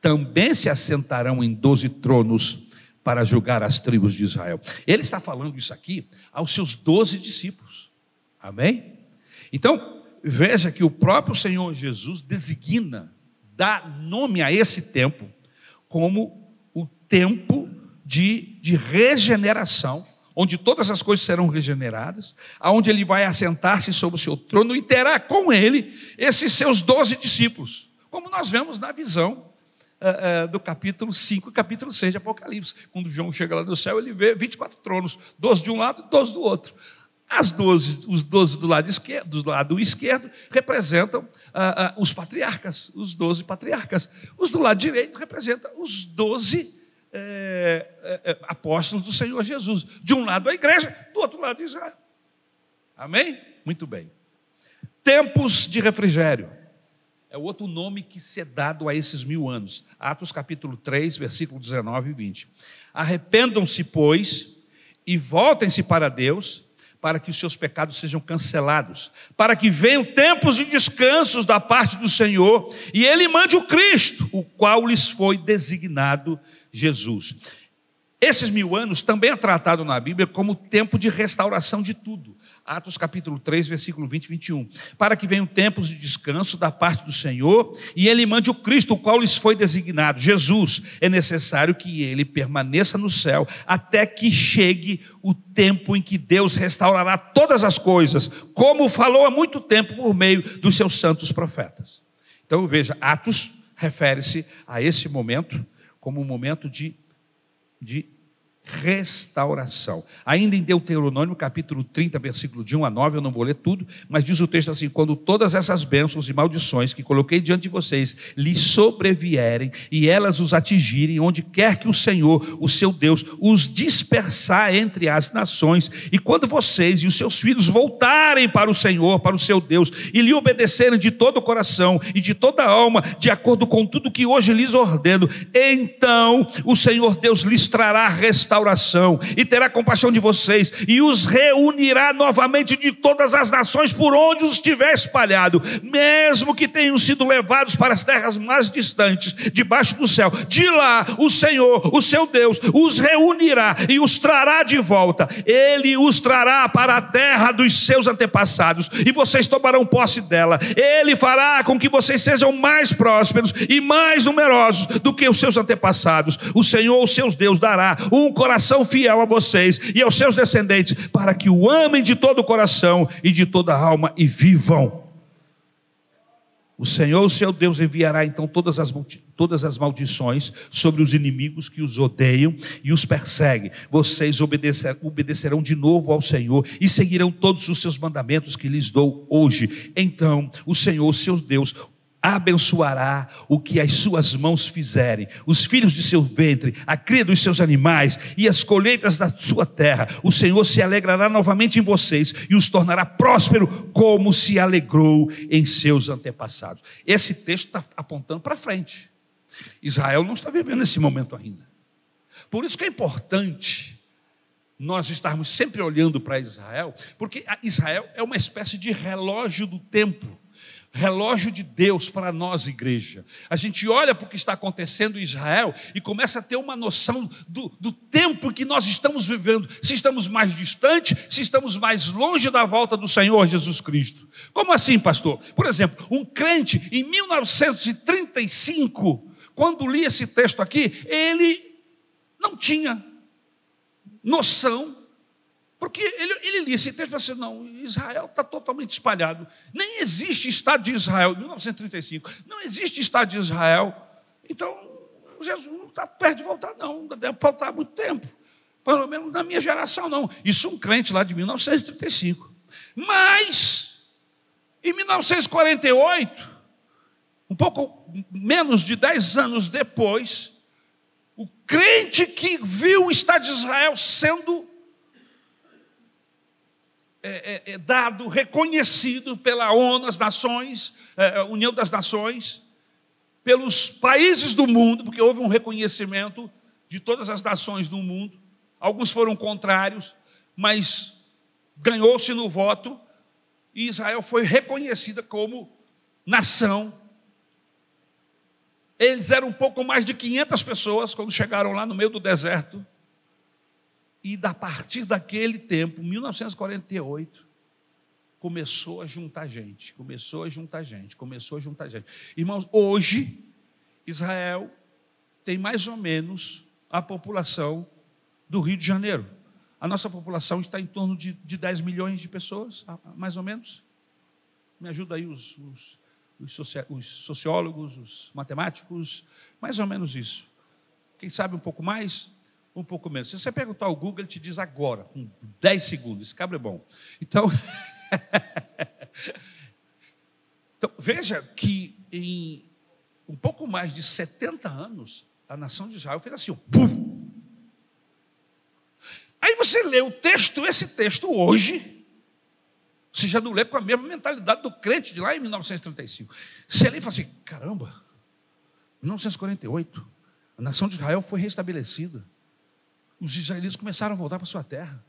também se assentarão em doze tronos para julgar as tribos de Israel. Ele está falando isso aqui aos seus doze discípulos. Amém? Então, veja que o próprio Senhor Jesus designa, dá nome a esse tempo como o tempo de, de regeneração, onde todas as coisas serão regeneradas, aonde ele vai assentar-se sobre o seu trono e terá com ele esses seus doze discípulos, como nós vemos na visão uh, uh, do capítulo 5 e capítulo 6 de Apocalipse. Quando João chega lá no céu, ele vê 24 tronos, 12 de um lado e 12 do outro. As 12, os 12 do lado esquerdo, do lado esquerdo representam uh, os patriarcas, os 12 patriarcas. Os do lado direito representam os 12 é, é, apóstolos do Senhor Jesus. De um lado a igreja, do outro lado Israel. Amém? Muito bem. Tempos de refrigério é o outro nome que se é dado a esses mil anos. Atos capítulo 3, versículo 19 e 20. Arrependam-se, pois, e voltem-se para Deus, para que os seus pecados sejam cancelados, para que venham tempos de descansos da parte do Senhor, e Ele mande o Cristo, o qual lhes foi designado Jesus. Esses mil anos também é tratado na Bíblia como tempo de restauração de tudo. Atos capítulo 3, versículo 20 e 21. Para que venham tempos de descanso da parte do Senhor e ele mande o Cristo, o qual lhes foi designado, Jesus. É necessário que ele permaneça no céu até que chegue o tempo em que Deus restaurará todas as coisas, como falou há muito tempo por meio dos seus santos profetas. Então veja, Atos refere-se a esse momento como um momento de, de restauração. Ainda em Deuteronômio, capítulo 30, versículo de 1 a 9, eu não vou ler tudo, mas diz o texto assim: quando todas essas bênçãos e maldições que coloquei diante de vocês lhes sobrevierem e elas os atingirem, onde quer que o Senhor, o seu Deus, os dispersar entre as nações, e quando vocês e os seus filhos voltarem para o Senhor, para o seu Deus, e lhe obedecerem de todo o coração e de toda a alma, de acordo com tudo que hoje lhes ordeno, então o Senhor Deus lhes trará restauração restauração e terá compaixão de vocês e os reunirá novamente de todas as nações por onde os tiver espalhado, mesmo que tenham sido levados para as terras mais distantes, debaixo do céu. De lá o Senhor, o seu Deus, os reunirá e os trará de volta. Ele os trará para a terra dos seus antepassados e vocês tomarão posse dela. Ele fará com que vocês sejam mais prósperos e mais numerosos do que os seus antepassados. O Senhor, o seu Deus, dará um coração fiel a vocês e aos seus descendentes, para que o amem de todo o coração e de toda a alma e vivam. O Senhor, o seu Deus, enviará então todas as, todas as maldições sobre os inimigos que os odeiam e os perseguem. Vocês obedecer, obedecerão de novo ao Senhor e seguirão todos os seus mandamentos que lhes dou hoje. Então, o Senhor, o seu Deus, abençoará o que as suas mãos fizerem, os filhos de seu ventre, a cria dos seus animais e as colheitas da sua terra. O Senhor se alegrará novamente em vocês e os tornará próspero, como se alegrou em seus antepassados. Esse texto está apontando para frente. Israel não está vivendo esse momento ainda. Por isso que é importante nós estarmos sempre olhando para Israel, porque Israel é uma espécie de relógio do tempo relógio de Deus para nós, igreja. A gente olha para o que está acontecendo em Israel e começa a ter uma noção do, do tempo que nós estamos vivendo, se estamos mais distantes, se estamos mais longe da volta do Senhor Jesus Cristo. Como assim, pastor? Por exemplo, um crente em 1935, quando li esse texto aqui, ele não tinha noção porque ele, ele lia esse texto e assim: não, Israel está totalmente espalhado. Nem existe Estado de Israel, 1935. Não existe Estado de Israel. Então, Jesus não está perto de voltar, não. Deve faltar muito tempo. Pelo menos na minha geração, não. Isso um crente lá de 1935. Mas, em 1948, um pouco menos de dez anos depois, o crente que viu o Estado de Israel sendo é, é, é dado, reconhecido pela ONU, as nações, é, União das Nações, pelos países do mundo, porque houve um reconhecimento de todas as nações do mundo. Alguns foram contrários, mas ganhou-se no voto e Israel foi reconhecida como nação. Eles eram um pouco mais de 500 pessoas quando chegaram lá no meio do deserto. E a partir daquele tempo, 1948, começou a juntar gente, começou a juntar gente, começou a juntar gente. Irmãos, hoje, Israel tem mais ou menos a população do Rio de Janeiro. A nossa população está em torno de, de 10 milhões de pessoas, mais ou menos. Me ajuda aí os, os, os sociólogos, os matemáticos, mais ou menos isso. Quem sabe um pouco mais, um pouco menos. Se você perguntar ao Google, ele te diz agora, com 10 segundos. Esse cabra é bom. Então, então, veja que em um pouco mais de 70 anos, a nação de Israel fez assim, pum, Aí você lê o texto, esse texto hoje, você já não lê com a mesma mentalidade do crente de lá em 1935. Você lê e fala assim: caramba, 1948, a nação de Israel foi restabelecida. Os israelitas começaram a voltar para sua terra.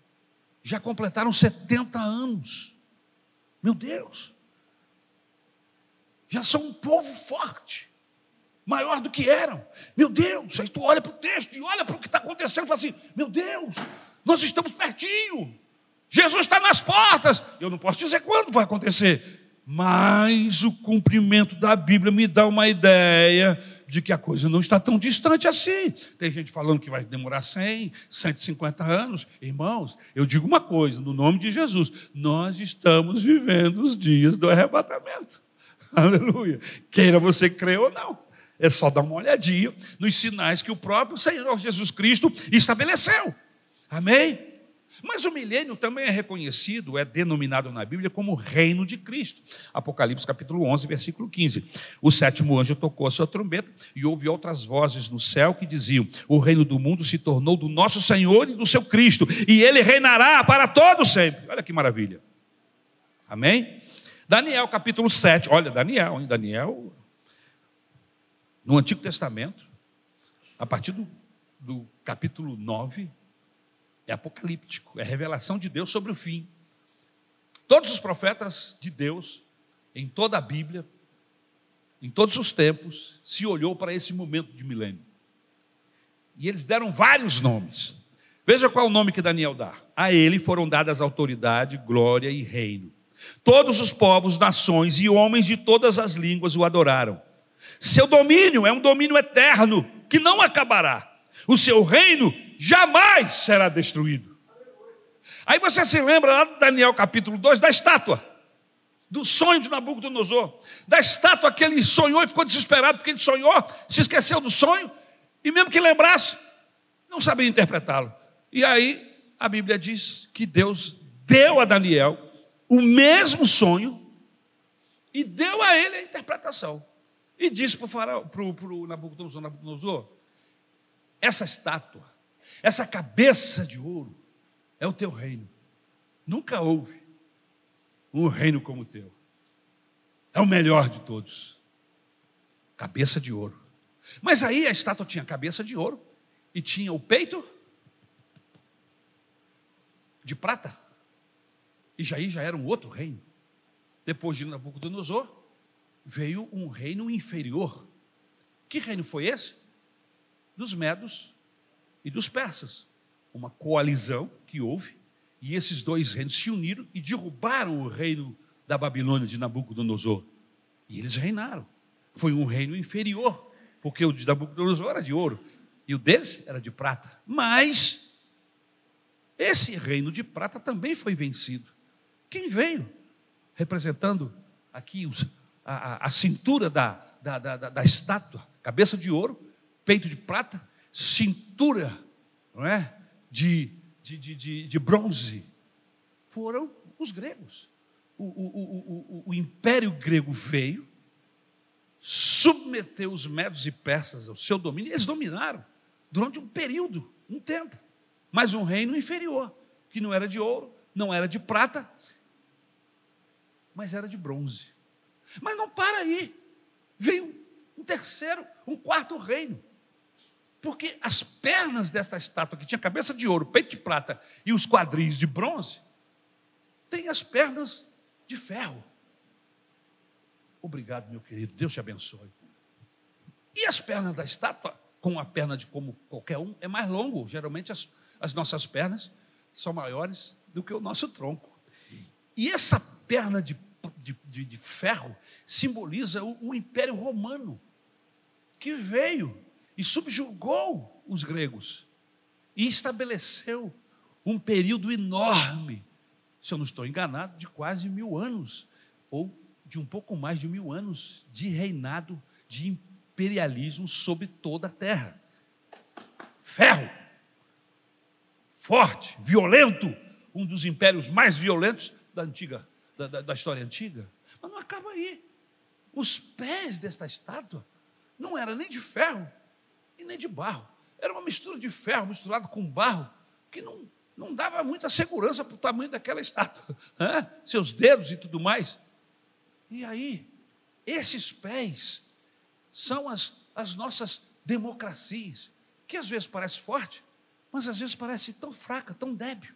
Já completaram 70 anos. Meu Deus! Já são um povo forte, maior do que eram. Meu Deus! Aí tu olha para o texto e olha para o que está acontecendo e fala assim: Meu Deus, nós estamos pertinho. Jesus está nas portas. Eu não posso dizer quando vai acontecer, mas o cumprimento da Bíblia me dá uma ideia de que a coisa não está tão distante assim. Tem gente falando que vai demorar 100, 150 anos. Irmãos, eu digo uma coisa, no nome de Jesus: nós estamos vivendo os dias do arrebatamento. Aleluia. Queira você crer ou não. É só dar uma olhadinha nos sinais que o próprio Senhor Jesus Cristo estabeleceu. Amém? Mas o milênio também é reconhecido, é denominado na Bíblia como reino de Cristo. Apocalipse capítulo 11, versículo 15. O sétimo anjo tocou a sua trombeta e houve outras vozes no céu que diziam: O reino do mundo se tornou do nosso Senhor e do seu Cristo, e ele reinará para todo sempre. Olha que maravilha. Amém? Daniel capítulo 7. Olha, Daniel, hein? Daniel, no Antigo Testamento, a partir do, do capítulo 9, é apocalíptico, é revelação de Deus sobre o fim. Todos os profetas de Deus, em toda a Bíblia, em todos os tempos, se olhou para esse momento de milênio. E eles deram vários nomes. Veja qual é o nome que Daniel dá. A ele foram dadas autoridade, glória e reino. Todos os povos, nações e homens de todas as línguas o adoraram. Seu domínio é um domínio eterno que não acabará. O seu reino jamais será destruído. Aí você se lembra lá de Daniel capítulo 2 da estátua, do sonho de Nabucodonosor, da estátua que ele sonhou e ficou desesperado porque ele sonhou, se esqueceu do sonho, e mesmo que lembrasse, não sabia interpretá-lo. E aí a Bíblia diz que Deus deu a Daniel o mesmo sonho e deu a ele a interpretação. E disse para o Nabucodonosor, Nabucodonosor, essa estátua essa cabeça de ouro é o teu reino. Nunca houve um reino como o teu. É o melhor de todos. Cabeça de ouro. Mas aí a estátua tinha cabeça de ouro e tinha o peito de prata. E já aí já era um outro reino. Depois de Nabucodonosor, veio um reino inferior. Que reino foi esse? Dos medos e dos persas. Uma coalizão que houve, e esses dois reinos se uniram e derrubaram o reino da Babilônia de Nabucodonosor. E eles reinaram. Foi um reino inferior, porque o de Nabucodonosor era de ouro e o deles era de prata. Mas esse reino de prata também foi vencido. Quem veio representando aqui os, a, a, a, cintura da, da, da, da estátua, cabeça de ouro, peito de prata, cintura não é? de, de, de, de bronze foram os gregos. O, o, o, o, império grego veio, submeteu os medos e persas ao seu domínio. Eles dominaram durante um período, um tempo. Mas um reino inferior, que não era de ouro, não era de prata, mas era de bronze. Mas não para aí. Veio um terceiro, um quarto reino. Porque as pernas dessa estátua, que tinha cabeça de ouro, peito de prata e os quadris de bronze, tem as pernas de ferro. Obrigado, meu querido, Deus te abençoe. E as pernas da estátua, com a perna de como qualquer um, é mais longo. Geralmente as, as nossas pernas são maiores do que o nosso tronco. E essa perna de, de, de, de ferro simboliza o, o Império Romano, que veio e subjugou os gregos e estabeleceu um período enorme, se eu não estou enganado, de quase mil anos, ou de um pouco mais de mil anos de reinado de imperialismo sobre toda a terra. Ferro, forte, violento, um dos impérios mais violentos da antiga, da, da, da história antiga. Mas não acaba aí. Os pés desta estátua não eram nem de ferro, e nem de barro. Era uma mistura de ferro misturado com barro, que não, não dava muita segurança para o tamanho daquela estátua, né? seus dedos e tudo mais. E aí, esses pés são as, as nossas democracias, que às vezes parece forte, mas às vezes parece tão fraca, tão débil.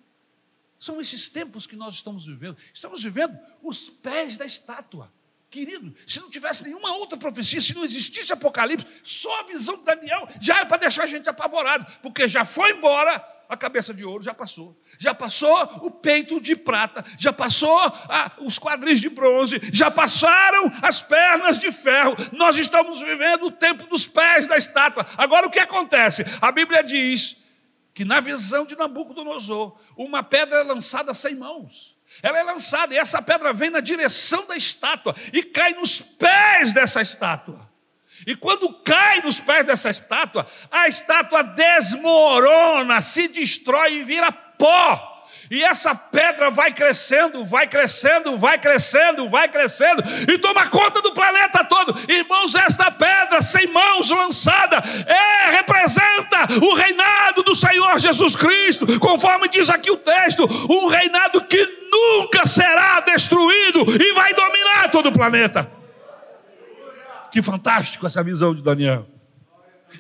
São esses tempos que nós estamos vivendo. Estamos vivendo os pés da estátua. Querido, se não tivesse nenhuma outra profecia, se não existisse Apocalipse, só a visão de Daniel já era para deixar a gente apavorado, porque já foi embora a cabeça de ouro, já passou. Já passou o peito de prata, já passou ah, os quadris de bronze, já passaram as pernas de ferro. Nós estamos vivendo o tempo dos pés da estátua. Agora o que acontece? A Bíblia diz que na visão de Nabucodonosor, uma pedra é lançada sem mãos. Ela é lançada e essa pedra vem na direção da estátua e cai nos pés dessa estátua. E quando cai nos pés dessa estátua, a estátua desmorona, se destrói e vira pó. E essa pedra vai crescendo, vai crescendo, vai crescendo, vai crescendo, e toma conta do planeta todo. Irmãos, esta pedra sem mãos lançada é representa o reinado do Senhor Jesus Cristo, conforme diz aqui o texto, um reinado que nunca será destruído e vai dominar todo o planeta. Que fantástico essa visão de Daniel.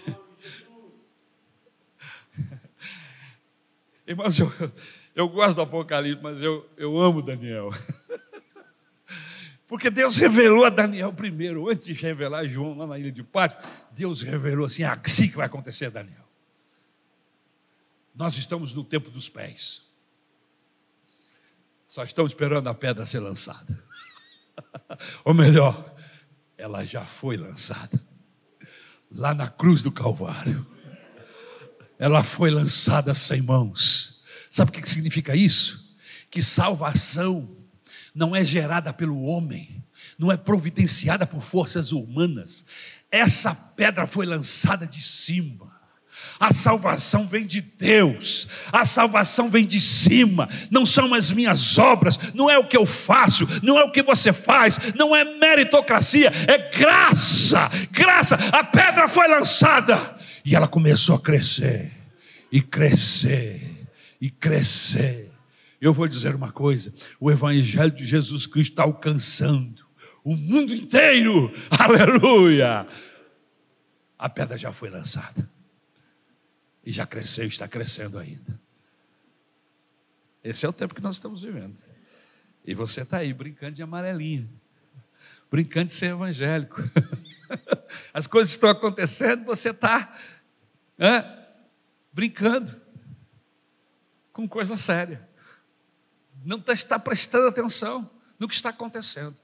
Irmãos, eu, eu gosto do Apocalipse, mas eu, eu amo Daniel. Porque Deus revelou a Daniel primeiro, antes de revelar João lá na ilha de Pátio, Deus revelou assim: ah, assim que vai acontecer, Daniel. Nós estamos no tempo dos pés. Só estamos esperando a pedra ser lançada. Ou melhor, ela já foi lançada. Lá na cruz do Calvário. Ela foi lançada sem mãos Sabe o que significa isso? Que salvação não é gerada pelo homem, não é providenciada por forças humanas. Essa pedra foi lançada de cima. A salvação vem de Deus, a salvação vem de cima, não são as minhas obras, não é o que eu faço, não é o que você faz, não é meritocracia, é graça, graça. A pedra foi lançada e ela começou a crescer e crescer e crescer. Eu vou dizer uma coisa: o Evangelho de Jesus Cristo está alcançando o mundo inteiro, aleluia. A pedra já foi lançada e já cresceu, está crescendo ainda. Esse é o tempo que nós estamos vivendo. E você está aí brincando de amarelinha, brincando de ser evangélico. As coisas estão acontecendo, você está brincando com coisa séria. Não tá, está prestando atenção no que está acontecendo.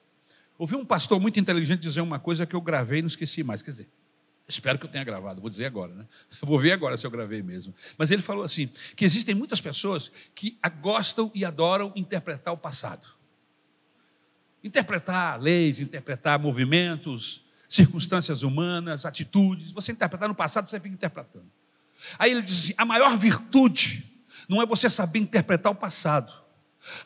Ouvi um pastor muito inteligente dizer uma coisa que eu gravei e não esqueci mais. Quer dizer, espero que eu tenha gravado, vou dizer agora, né? Vou ver agora se eu gravei mesmo. Mas ele falou assim: que existem muitas pessoas que gostam e adoram interpretar o passado. Interpretar leis, interpretar movimentos, circunstâncias humanas, atitudes. Você interpretar no passado, você fica interpretando. Aí ele diz assim: a maior virtude não é você saber interpretar o passado.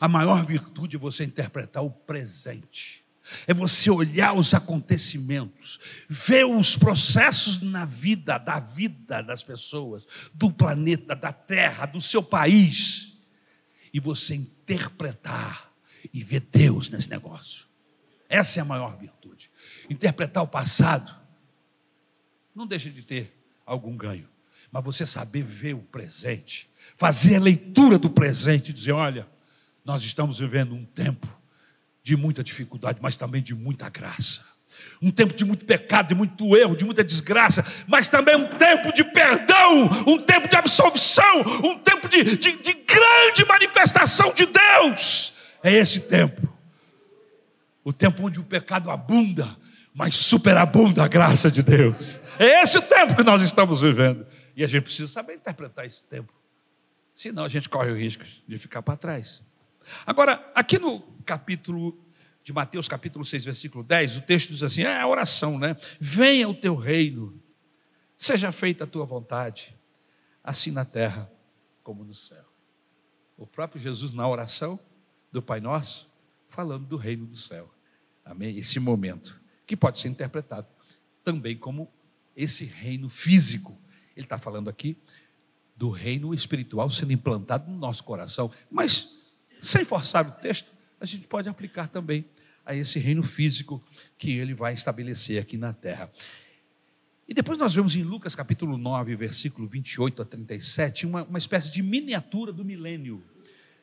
A maior virtude é você interpretar o presente. É você olhar os acontecimentos, ver os processos na vida, da vida das pessoas, do planeta, da terra, do seu país, e você interpretar e ver Deus nesse negócio. Essa é a maior virtude. Interpretar o passado não deixa de ter algum ganho, mas você saber ver o presente, fazer a leitura do presente e dizer: olha, nós estamos vivendo um tempo de muita dificuldade, mas também de muita graça. Um tempo de muito pecado, de muito erro, de muita desgraça, mas também um tempo de perdão, um tempo de absolvição, um tempo de, de, de grande manifestação de Deus. É esse tempo. O tempo onde o pecado abunda, mas superabunda a graça de Deus. É esse o tempo que nós estamos vivendo. E a gente precisa saber interpretar esse tempo. Senão a gente corre o risco de ficar para trás. Agora, aqui no capítulo de Mateus, capítulo 6, versículo 10, o texto diz assim: é a oração, né? Venha o teu reino, seja feita a tua vontade, assim na terra como no céu. O próprio Jesus, na oração do Pai Nosso, falando do reino do céu. Amém? Esse momento, que pode ser interpretado também como esse reino físico. Ele está falando aqui do reino espiritual sendo implantado no nosso coração, mas sem forçar o texto, a gente pode aplicar também a esse reino físico que ele vai estabelecer aqui na terra. E depois nós vemos em Lucas capítulo 9, versículo 28 a 37, uma, uma espécie de miniatura do milênio.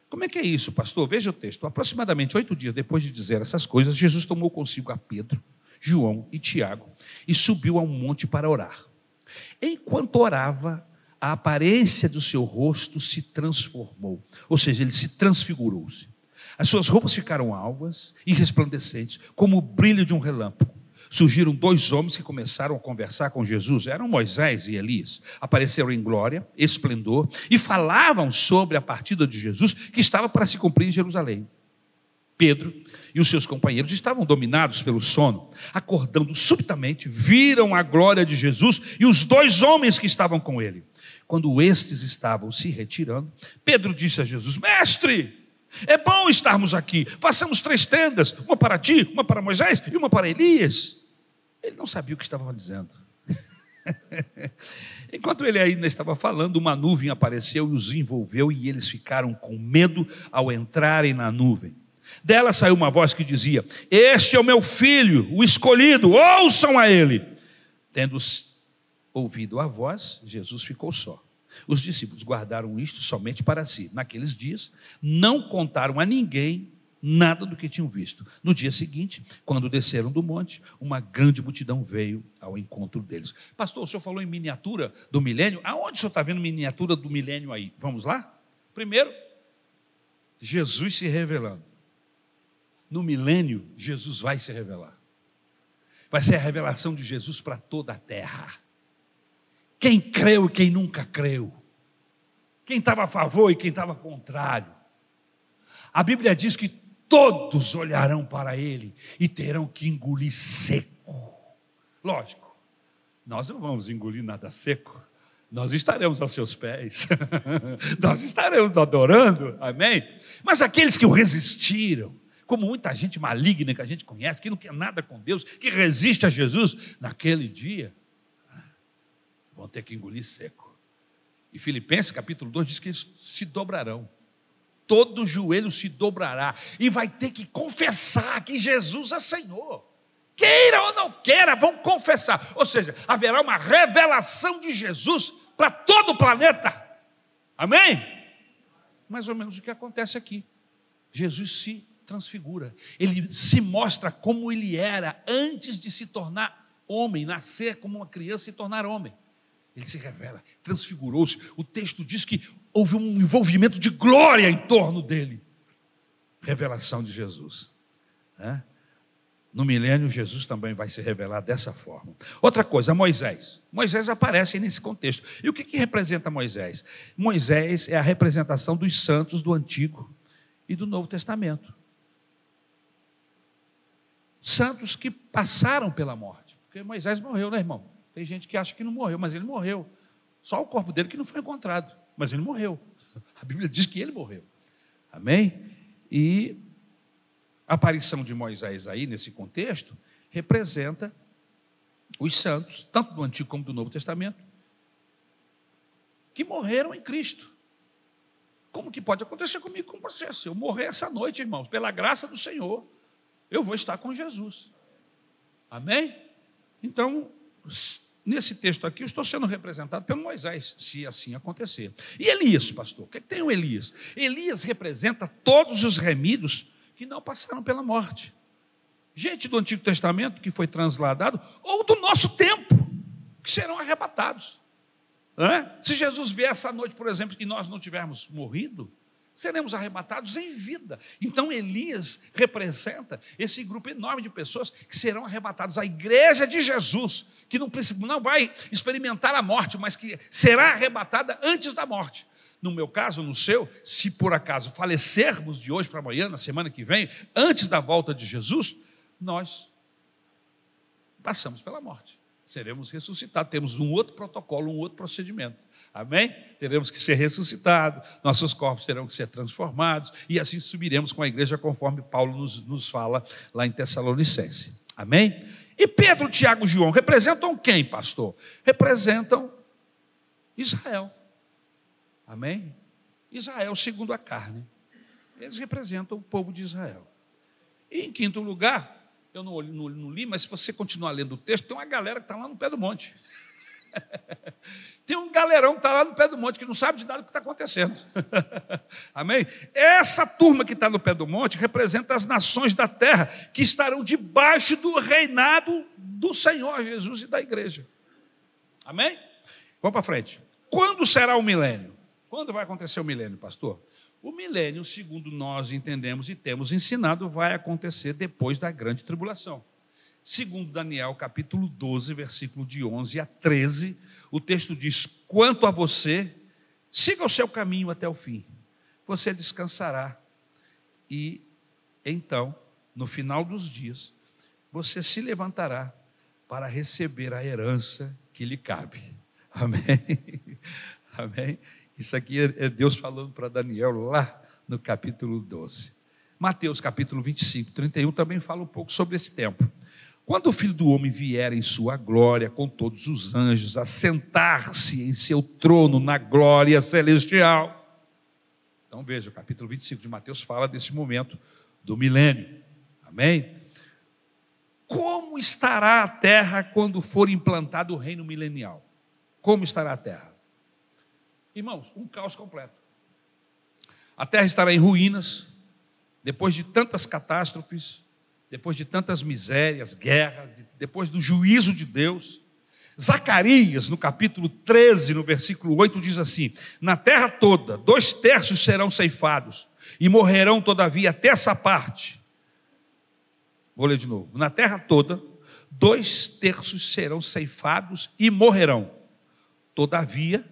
Como é que é isso, pastor? Veja o texto. Aproximadamente oito dias depois de dizer essas coisas, Jesus tomou consigo a Pedro, João e Tiago e subiu a um monte para orar. Enquanto orava, a aparência do seu rosto se transformou, ou seja, ele se transfigurou-se. As suas roupas ficaram alvas e resplandecentes, como o brilho de um relâmpago. Surgiram dois homens que começaram a conversar com Jesus, eram Moisés e Elias. Apareceram em glória, esplendor e falavam sobre a partida de Jesus que estava para se cumprir em Jerusalém. Pedro e os seus companheiros estavam dominados pelo sono. Acordando subitamente, viram a glória de Jesus e os dois homens que estavam com ele. Quando estes estavam se retirando, Pedro disse a Jesus: Mestre, é bom estarmos aqui. Façamos três tendas: uma para ti, uma para Moisés e uma para Elias. Ele não sabia o que estava dizendo. Enquanto ele ainda estava falando, uma nuvem apareceu e os envolveu, e eles ficaram com medo ao entrarem na nuvem. Dela saiu uma voz que dizia: Este é o meu filho, o escolhido, ouçam a ele. Tendo ouvido a voz, Jesus ficou só. Os discípulos guardaram isto somente para si. Naqueles dias, não contaram a ninguém nada do que tinham visto. No dia seguinte, quando desceram do monte, uma grande multidão veio ao encontro deles. Pastor, o senhor falou em miniatura do milênio? Aonde o senhor está vendo miniatura do milênio aí? Vamos lá? Primeiro, Jesus se revelando. No milênio, Jesus vai se revelar. Vai ser a revelação de Jesus para toda a terra. Quem creu e quem nunca creu. Quem estava a favor e quem estava contrário. A Bíblia diz que todos olharão para ele e terão que engolir seco. Lógico, nós não vamos engolir nada seco. Nós estaremos aos seus pés, nós estaremos adorando, amém? Mas aqueles que o resistiram, como muita gente maligna que a gente conhece, que não quer nada com Deus, que resiste a Jesus, naquele dia, vão ter que engolir seco. E Filipenses capítulo 2 diz que eles se dobrarão. Todo joelho se dobrará e vai ter que confessar que Jesus é Senhor. Queira ou não queira, vão confessar. Ou seja, haverá uma revelação de Jesus para todo o planeta. Amém? Mais ou menos o que acontece aqui. Jesus se transfigura. Ele se mostra como ele era antes de se tornar homem, nascer como uma criança e se tornar homem. Ele se revela, transfigurou-se. O texto diz que houve um envolvimento de glória em torno dele. Revelação de Jesus. Né? No milênio, Jesus também vai se revelar dessa forma. Outra coisa, Moisés. Moisés aparece nesse contexto. E o que, que representa Moisés? Moisés é a representação dos santos do Antigo e do Novo Testamento. Santos que passaram pela morte. Porque Moisés morreu, né, irmão? Tem gente que acha que não morreu, mas ele morreu. Só o corpo dele que não foi encontrado, mas ele morreu. A Bíblia diz que ele morreu. Amém? E A aparição de Moisés aí, nesse contexto, representa os santos, tanto do Antigo como do Novo Testamento, que morreram em Cristo. Como que pode acontecer comigo com você? Se eu morrer essa noite, irmãos, pela graça do Senhor, eu vou estar com Jesus. Amém? Então, nesse texto aqui, eu estou sendo representado pelo Moisés, se assim acontecer. E Elias, pastor? O que, é que tem o Elias? Elias representa todos os remidos que não passaram pela morte. Gente do Antigo Testamento que foi transladado, ou do nosso tempo, que serão arrebatados. Se Jesus vier essa noite, por exemplo, e nós não tivermos morrido, seremos arrebatados em vida. Então Elias representa esse grupo enorme de pessoas que serão arrebatados. A igreja de Jesus, que não, não vai experimentar a morte, mas que será arrebatada antes da morte. No meu caso, no seu, se por acaso falecermos de hoje para amanhã, na semana que vem, antes da volta de Jesus, nós passamos pela morte seremos ressuscitados. Temos um outro protocolo, um outro procedimento. Amém? Teremos que ser ressuscitados, nossos corpos terão que ser transformados, e assim subiremos com a igreja, conforme Paulo nos, nos fala lá em Tessalonicense. Amém? E Pedro, Tiago e João representam quem, pastor? Representam Israel. Amém? Israel segundo a carne. Eles representam o povo de Israel. E em quinto lugar, eu não, não, não, li, mas se você continuar lendo o texto, tem uma galera que está lá no pé do monte. tem um galerão que está lá no pé do monte que não sabe de nada do que está acontecendo. Amém? Essa turma que está no pé do monte representa as nações da terra que estarão debaixo do reinado do Senhor Jesus e da igreja. Amém? Vamos para frente. Quando será o milênio? Quando vai acontecer o milênio, pastor? O milênio, segundo nós entendemos e temos ensinado, vai acontecer depois da grande tribulação. Segundo Daniel, capítulo 12, versículo de 11 a 13, o texto diz: Quanto a você, siga o seu caminho até o fim, você descansará, e então, no final dos dias, você se levantará para receber a herança que lhe cabe. Amém? Amém? Isso aqui é, é Deus falando para Daniel lá no capítulo 12. Mateus capítulo 25, 31 também fala um pouco sobre esse tempo. Quando o filho do homem vier em sua glória, com todos os anjos, a sentar-se em seu trono na glória celestial. Então veja, o capítulo 25 de Mateus fala desse momento do milênio. Amém? Como estará a terra quando for implantado o reino milenial? Como estará a terra? Irmãos, um caos completo. A terra estará em ruínas, depois de tantas catástrofes, depois de tantas misérias, guerras, depois do juízo de Deus. Zacarias, no capítulo 13, no versículo 8, diz assim: Na terra toda, dois terços serão ceifados, e morrerão, todavia, até essa parte. Vou ler de novo. Na terra toda, dois terços serão ceifados e morrerão. Todavia,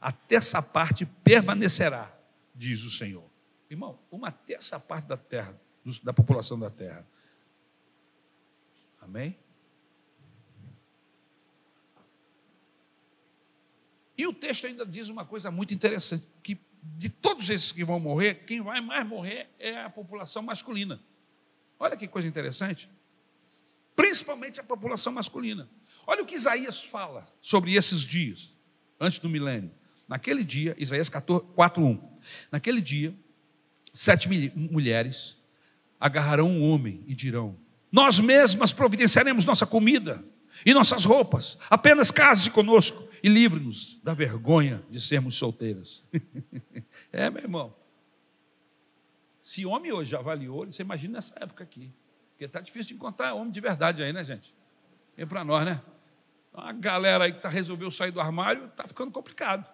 até essa parte permanecerá, diz o Senhor. Irmão, uma terça parte da terra, da população da terra. Amém? E o texto ainda diz uma coisa muito interessante: que de todos esses que vão morrer, quem vai mais morrer é a população masculina. Olha que coisa interessante. Principalmente a população masculina. Olha o que Isaías fala sobre esses dias, antes do milênio. Naquele dia, Isaías 4:1. Naquele dia, sete mulheres agarrarão um homem e dirão: Nós mesmas providenciaremos nossa comida e nossas roupas. Apenas case conosco e livre-nos da vergonha de sermos solteiras. é, meu irmão. Se homem hoje avaliou, você imagina nessa época aqui. Porque está difícil de encontrar homem de verdade aí, né, gente? Vem para nós, né? A galera aí que tá, resolveu sair do armário, está ficando complicado.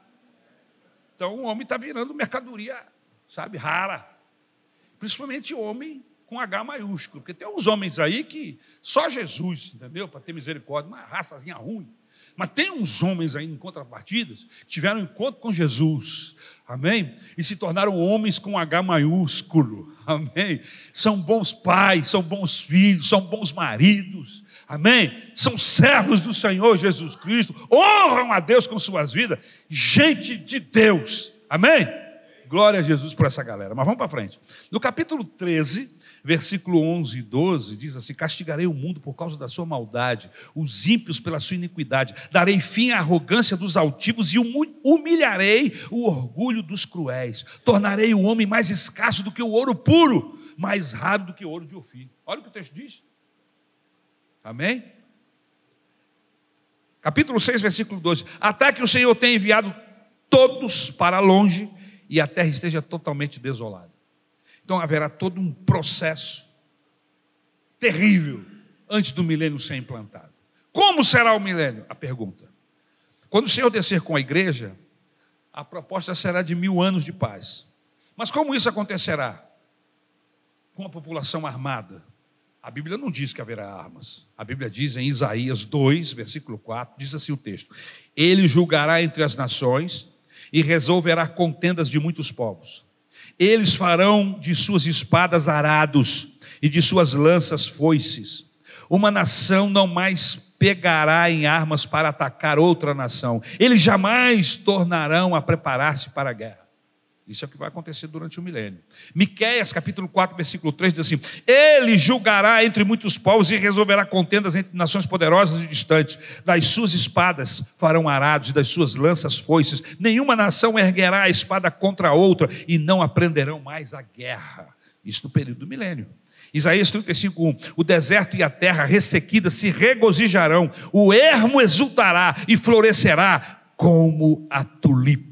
Então o homem está virando mercadoria, sabe, rara. Principalmente homem com H maiúsculo, porque tem uns homens aí que só Jesus, entendeu? Para ter misericórdia, uma raçazinha ruim. Mas tem uns homens aí em contrapartidas que tiveram encontro com Jesus, amém? E se tornaram homens com H maiúsculo, amém? São bons pais, são bons filhos, são bons maridos, amém? São servos do Senhor Jesus Cristo, honram a Deus com suas vidas, gente de Deus, amém? Glória a Jesus por essa galera. Mas vamos para frente. No capítulo 13, versículo 11 e 12, diz assim: Castigarei o mundo por causa da sua maldade, os ímpios pela sua iniquidade, darei fim à arrogância dos altivos e humilharei o orgulho dos cruéis, tornarei o homem mais escasso do que o ouro puro, mais raro do que o ouro de Ofir. Olha o que o texto diz. Amém? Capítulo 6, versículo 12: Até que o Senhor tenha enviado todos para longe e a terra esteja totalmente desolada. Então haverá todo um processo terrível antes do milênio ser implantado. Como será o milênio? A pergunta. Quando o Senhor descer com a igreja, a proposta será de mil anos de paz. Mas como isso acontecerá? Com a população armada. A Bíblia não diz que haverá armas. A Bíblia diz em Isaías 2, versículo 4, diz assim o texto: Ele julgará entre as nações e resolverá contendas de muitos povos. Eles farão de suas espadas arados e de suas lanças foices. Uma nação não mais pegará em armas para atacar outra nação. Eles jamais tornarão a preparar-se para a guerra. Isso é o que vai acontecer durante o milênio. Miqueias, capítulo 4, versículo 3, diz assim: Ele julgará entre muitos povos e resolverá contendas entre nações poderosas e distantes. Das suas espadas farão arados e das suas lanças foices. Nenhuma nação erguerá a espada contra a outra e não aprenderão mais a guerra. Isso no período do milênio. Isaías 35, 1. O deserto e a terra ressequida se regozijarão, o ermo exultará e florescerá como a tulipa.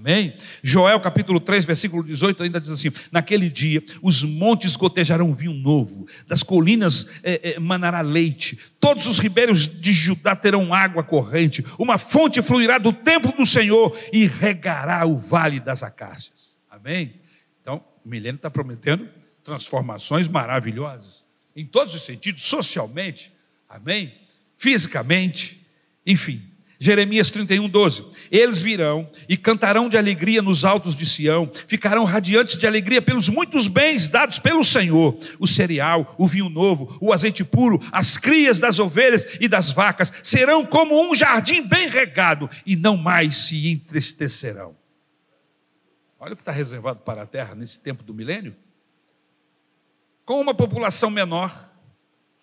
Amém? Joel capítulo 3, versículo 18 ainda diz assim: Naquele dia os montes gotejarão vinho novo, das colinas é, é, manará leite, todos os ribeiros de Judá terão água corrente, uma fonte fluirá do templo do Senhor e regará o vale das acácias. Amém? Então, o milênio está prometendo transformações maravilhosas, em todos os sentidos, socialmente, amém? Fisicamente, enfim. Jeremias 31, 12. Eles virão e cantarão de alegria nos altos de Sião, ficarão radiantes de alegria pelos muitos bens dados pelo Senhor: o cereal, o vinho novo, o azeite puro, as crias das ovelhas e das vacas serão como um jardim bem regado e não mais se entristecerão. Olha o que está reservado para a terra nesse tempo do milênio. Com uma população menor,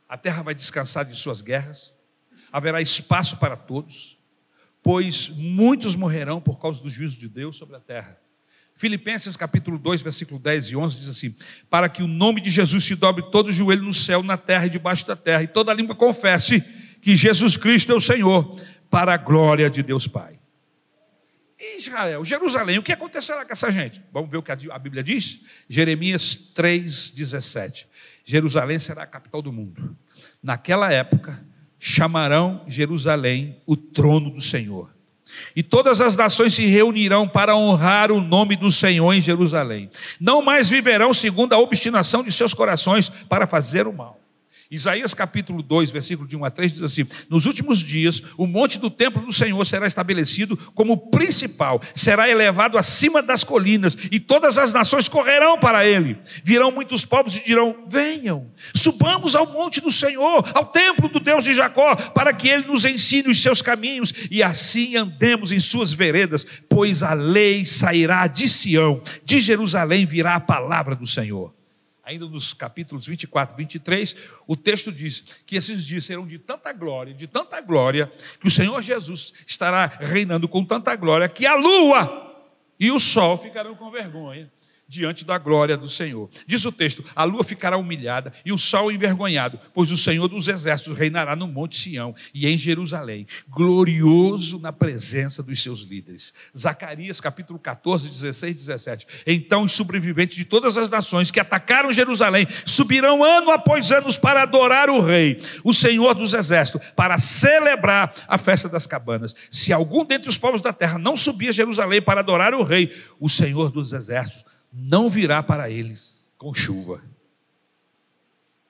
a terra vai descansar de suas guerras, haverá espaço para todos pois muitos morrerão por causa do juízo de Deus sobre a terra. Filipenses capítulo 2, versículo 10 e 11 diz assim: Para que o nome de Jesus se dobre todo o joelho no céu, na terra e debaixo da terra, e toda língua confesse que Jesus Cristo é o Senhor, para a glória de Deus Pai. Israel, Jerusalém, o que acontecerá com essa gente? Vamos ver o que a Bíblia diz? Jeremias 3,17. Jerusalém será a capital do mundo. Naquela época, chamarão Jerusalém o trono do Senhor. E todas as nações se reunirão para honrar o nome do Senhor em Jerusalém. Não mais viverão segundo a obstinação de seus corações para fazer o mal. Isaías capítulo 2, versículo de 1 a 3 diz assim: Nos últimos dias, o monte do templo do Senhor será estabelecido como principal, será elevado acima das colinas, e todas as nações correrão para ele. Virão muitos povos e dirão: Venham, subamos ao monte do Senhor, ao templo do Deus de Jacó, para que ele nos ensine os seus caminhos e assim andemos em suas veredas, pois a lei sairá de Sião, de Jerusalém virá a palavra do Senhor ainda nos capítulos 24 e 23, o texto diz que esses dias serão de tanta glória, de tanta glória, que o Senhor Jesus estará reinando com tanta glória, que a lua e o sol ficarão com vergonha diante da glória do Senhor. Diz o texto: a lua ficará humilhada e o sol envergonhado, pois o Senhor dos exércitos reinará no Monte Sião e em Jerusalém, glorioso na presença dos seus líderes. Zacarias capítulo 14, 16 e 17. Então os sobreviventes de todas as nações que atacaram Jerusalém subirão ano após ano para adorar o rei, o Senhor dos exércitos, para celebrar a festa das cabanas. Se algum dentre os povos da terra não subir a Jerusalém para adorar o rei, o Senhor dos exércitos não virá para eles com chuva.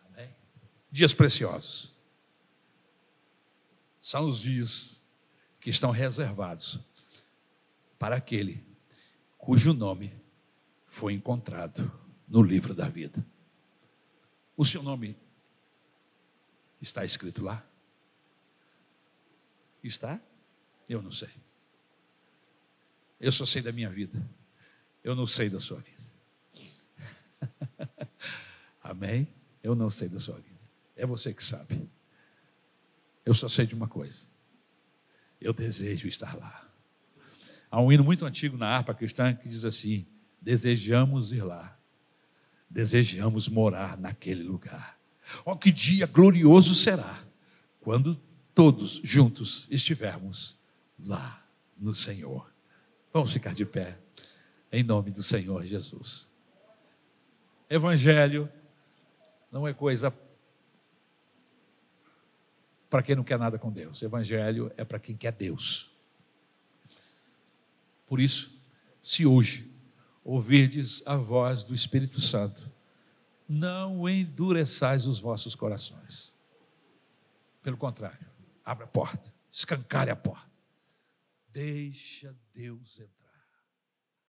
Amém? Dias preciosos. São os dias que estão reservados para aquele cujo nome foi encontrado no livro da vida. O seu nome está escrito lá? Está? Eu não sei. Eu só sei da minha vida. Eu não sei da sua vida. Amém. Eu não sei da sua vida. É você que sabe. Eu só sei de uma coisa. Eu desejo estar lá. Há um hino muito antigo na harpa cristã que diz assim: Desejamos ir lá. Desejamos morar naquele lugar. Oh, que dia glorioso será quando todos juntos estivermos lá no Senhor. Vamos ficar de pé, em nome do Senhor Jesus. Evangelho não é coisa para quem não quer nada com Deus. Evangelho é para quem quer Deus. Por isso, se hoje ouvirdes a voz do Espírito Santo, não endureçais os vossos corações. Pelo contrário, abra a porta, escancare a porta. Deixa Deus entrar.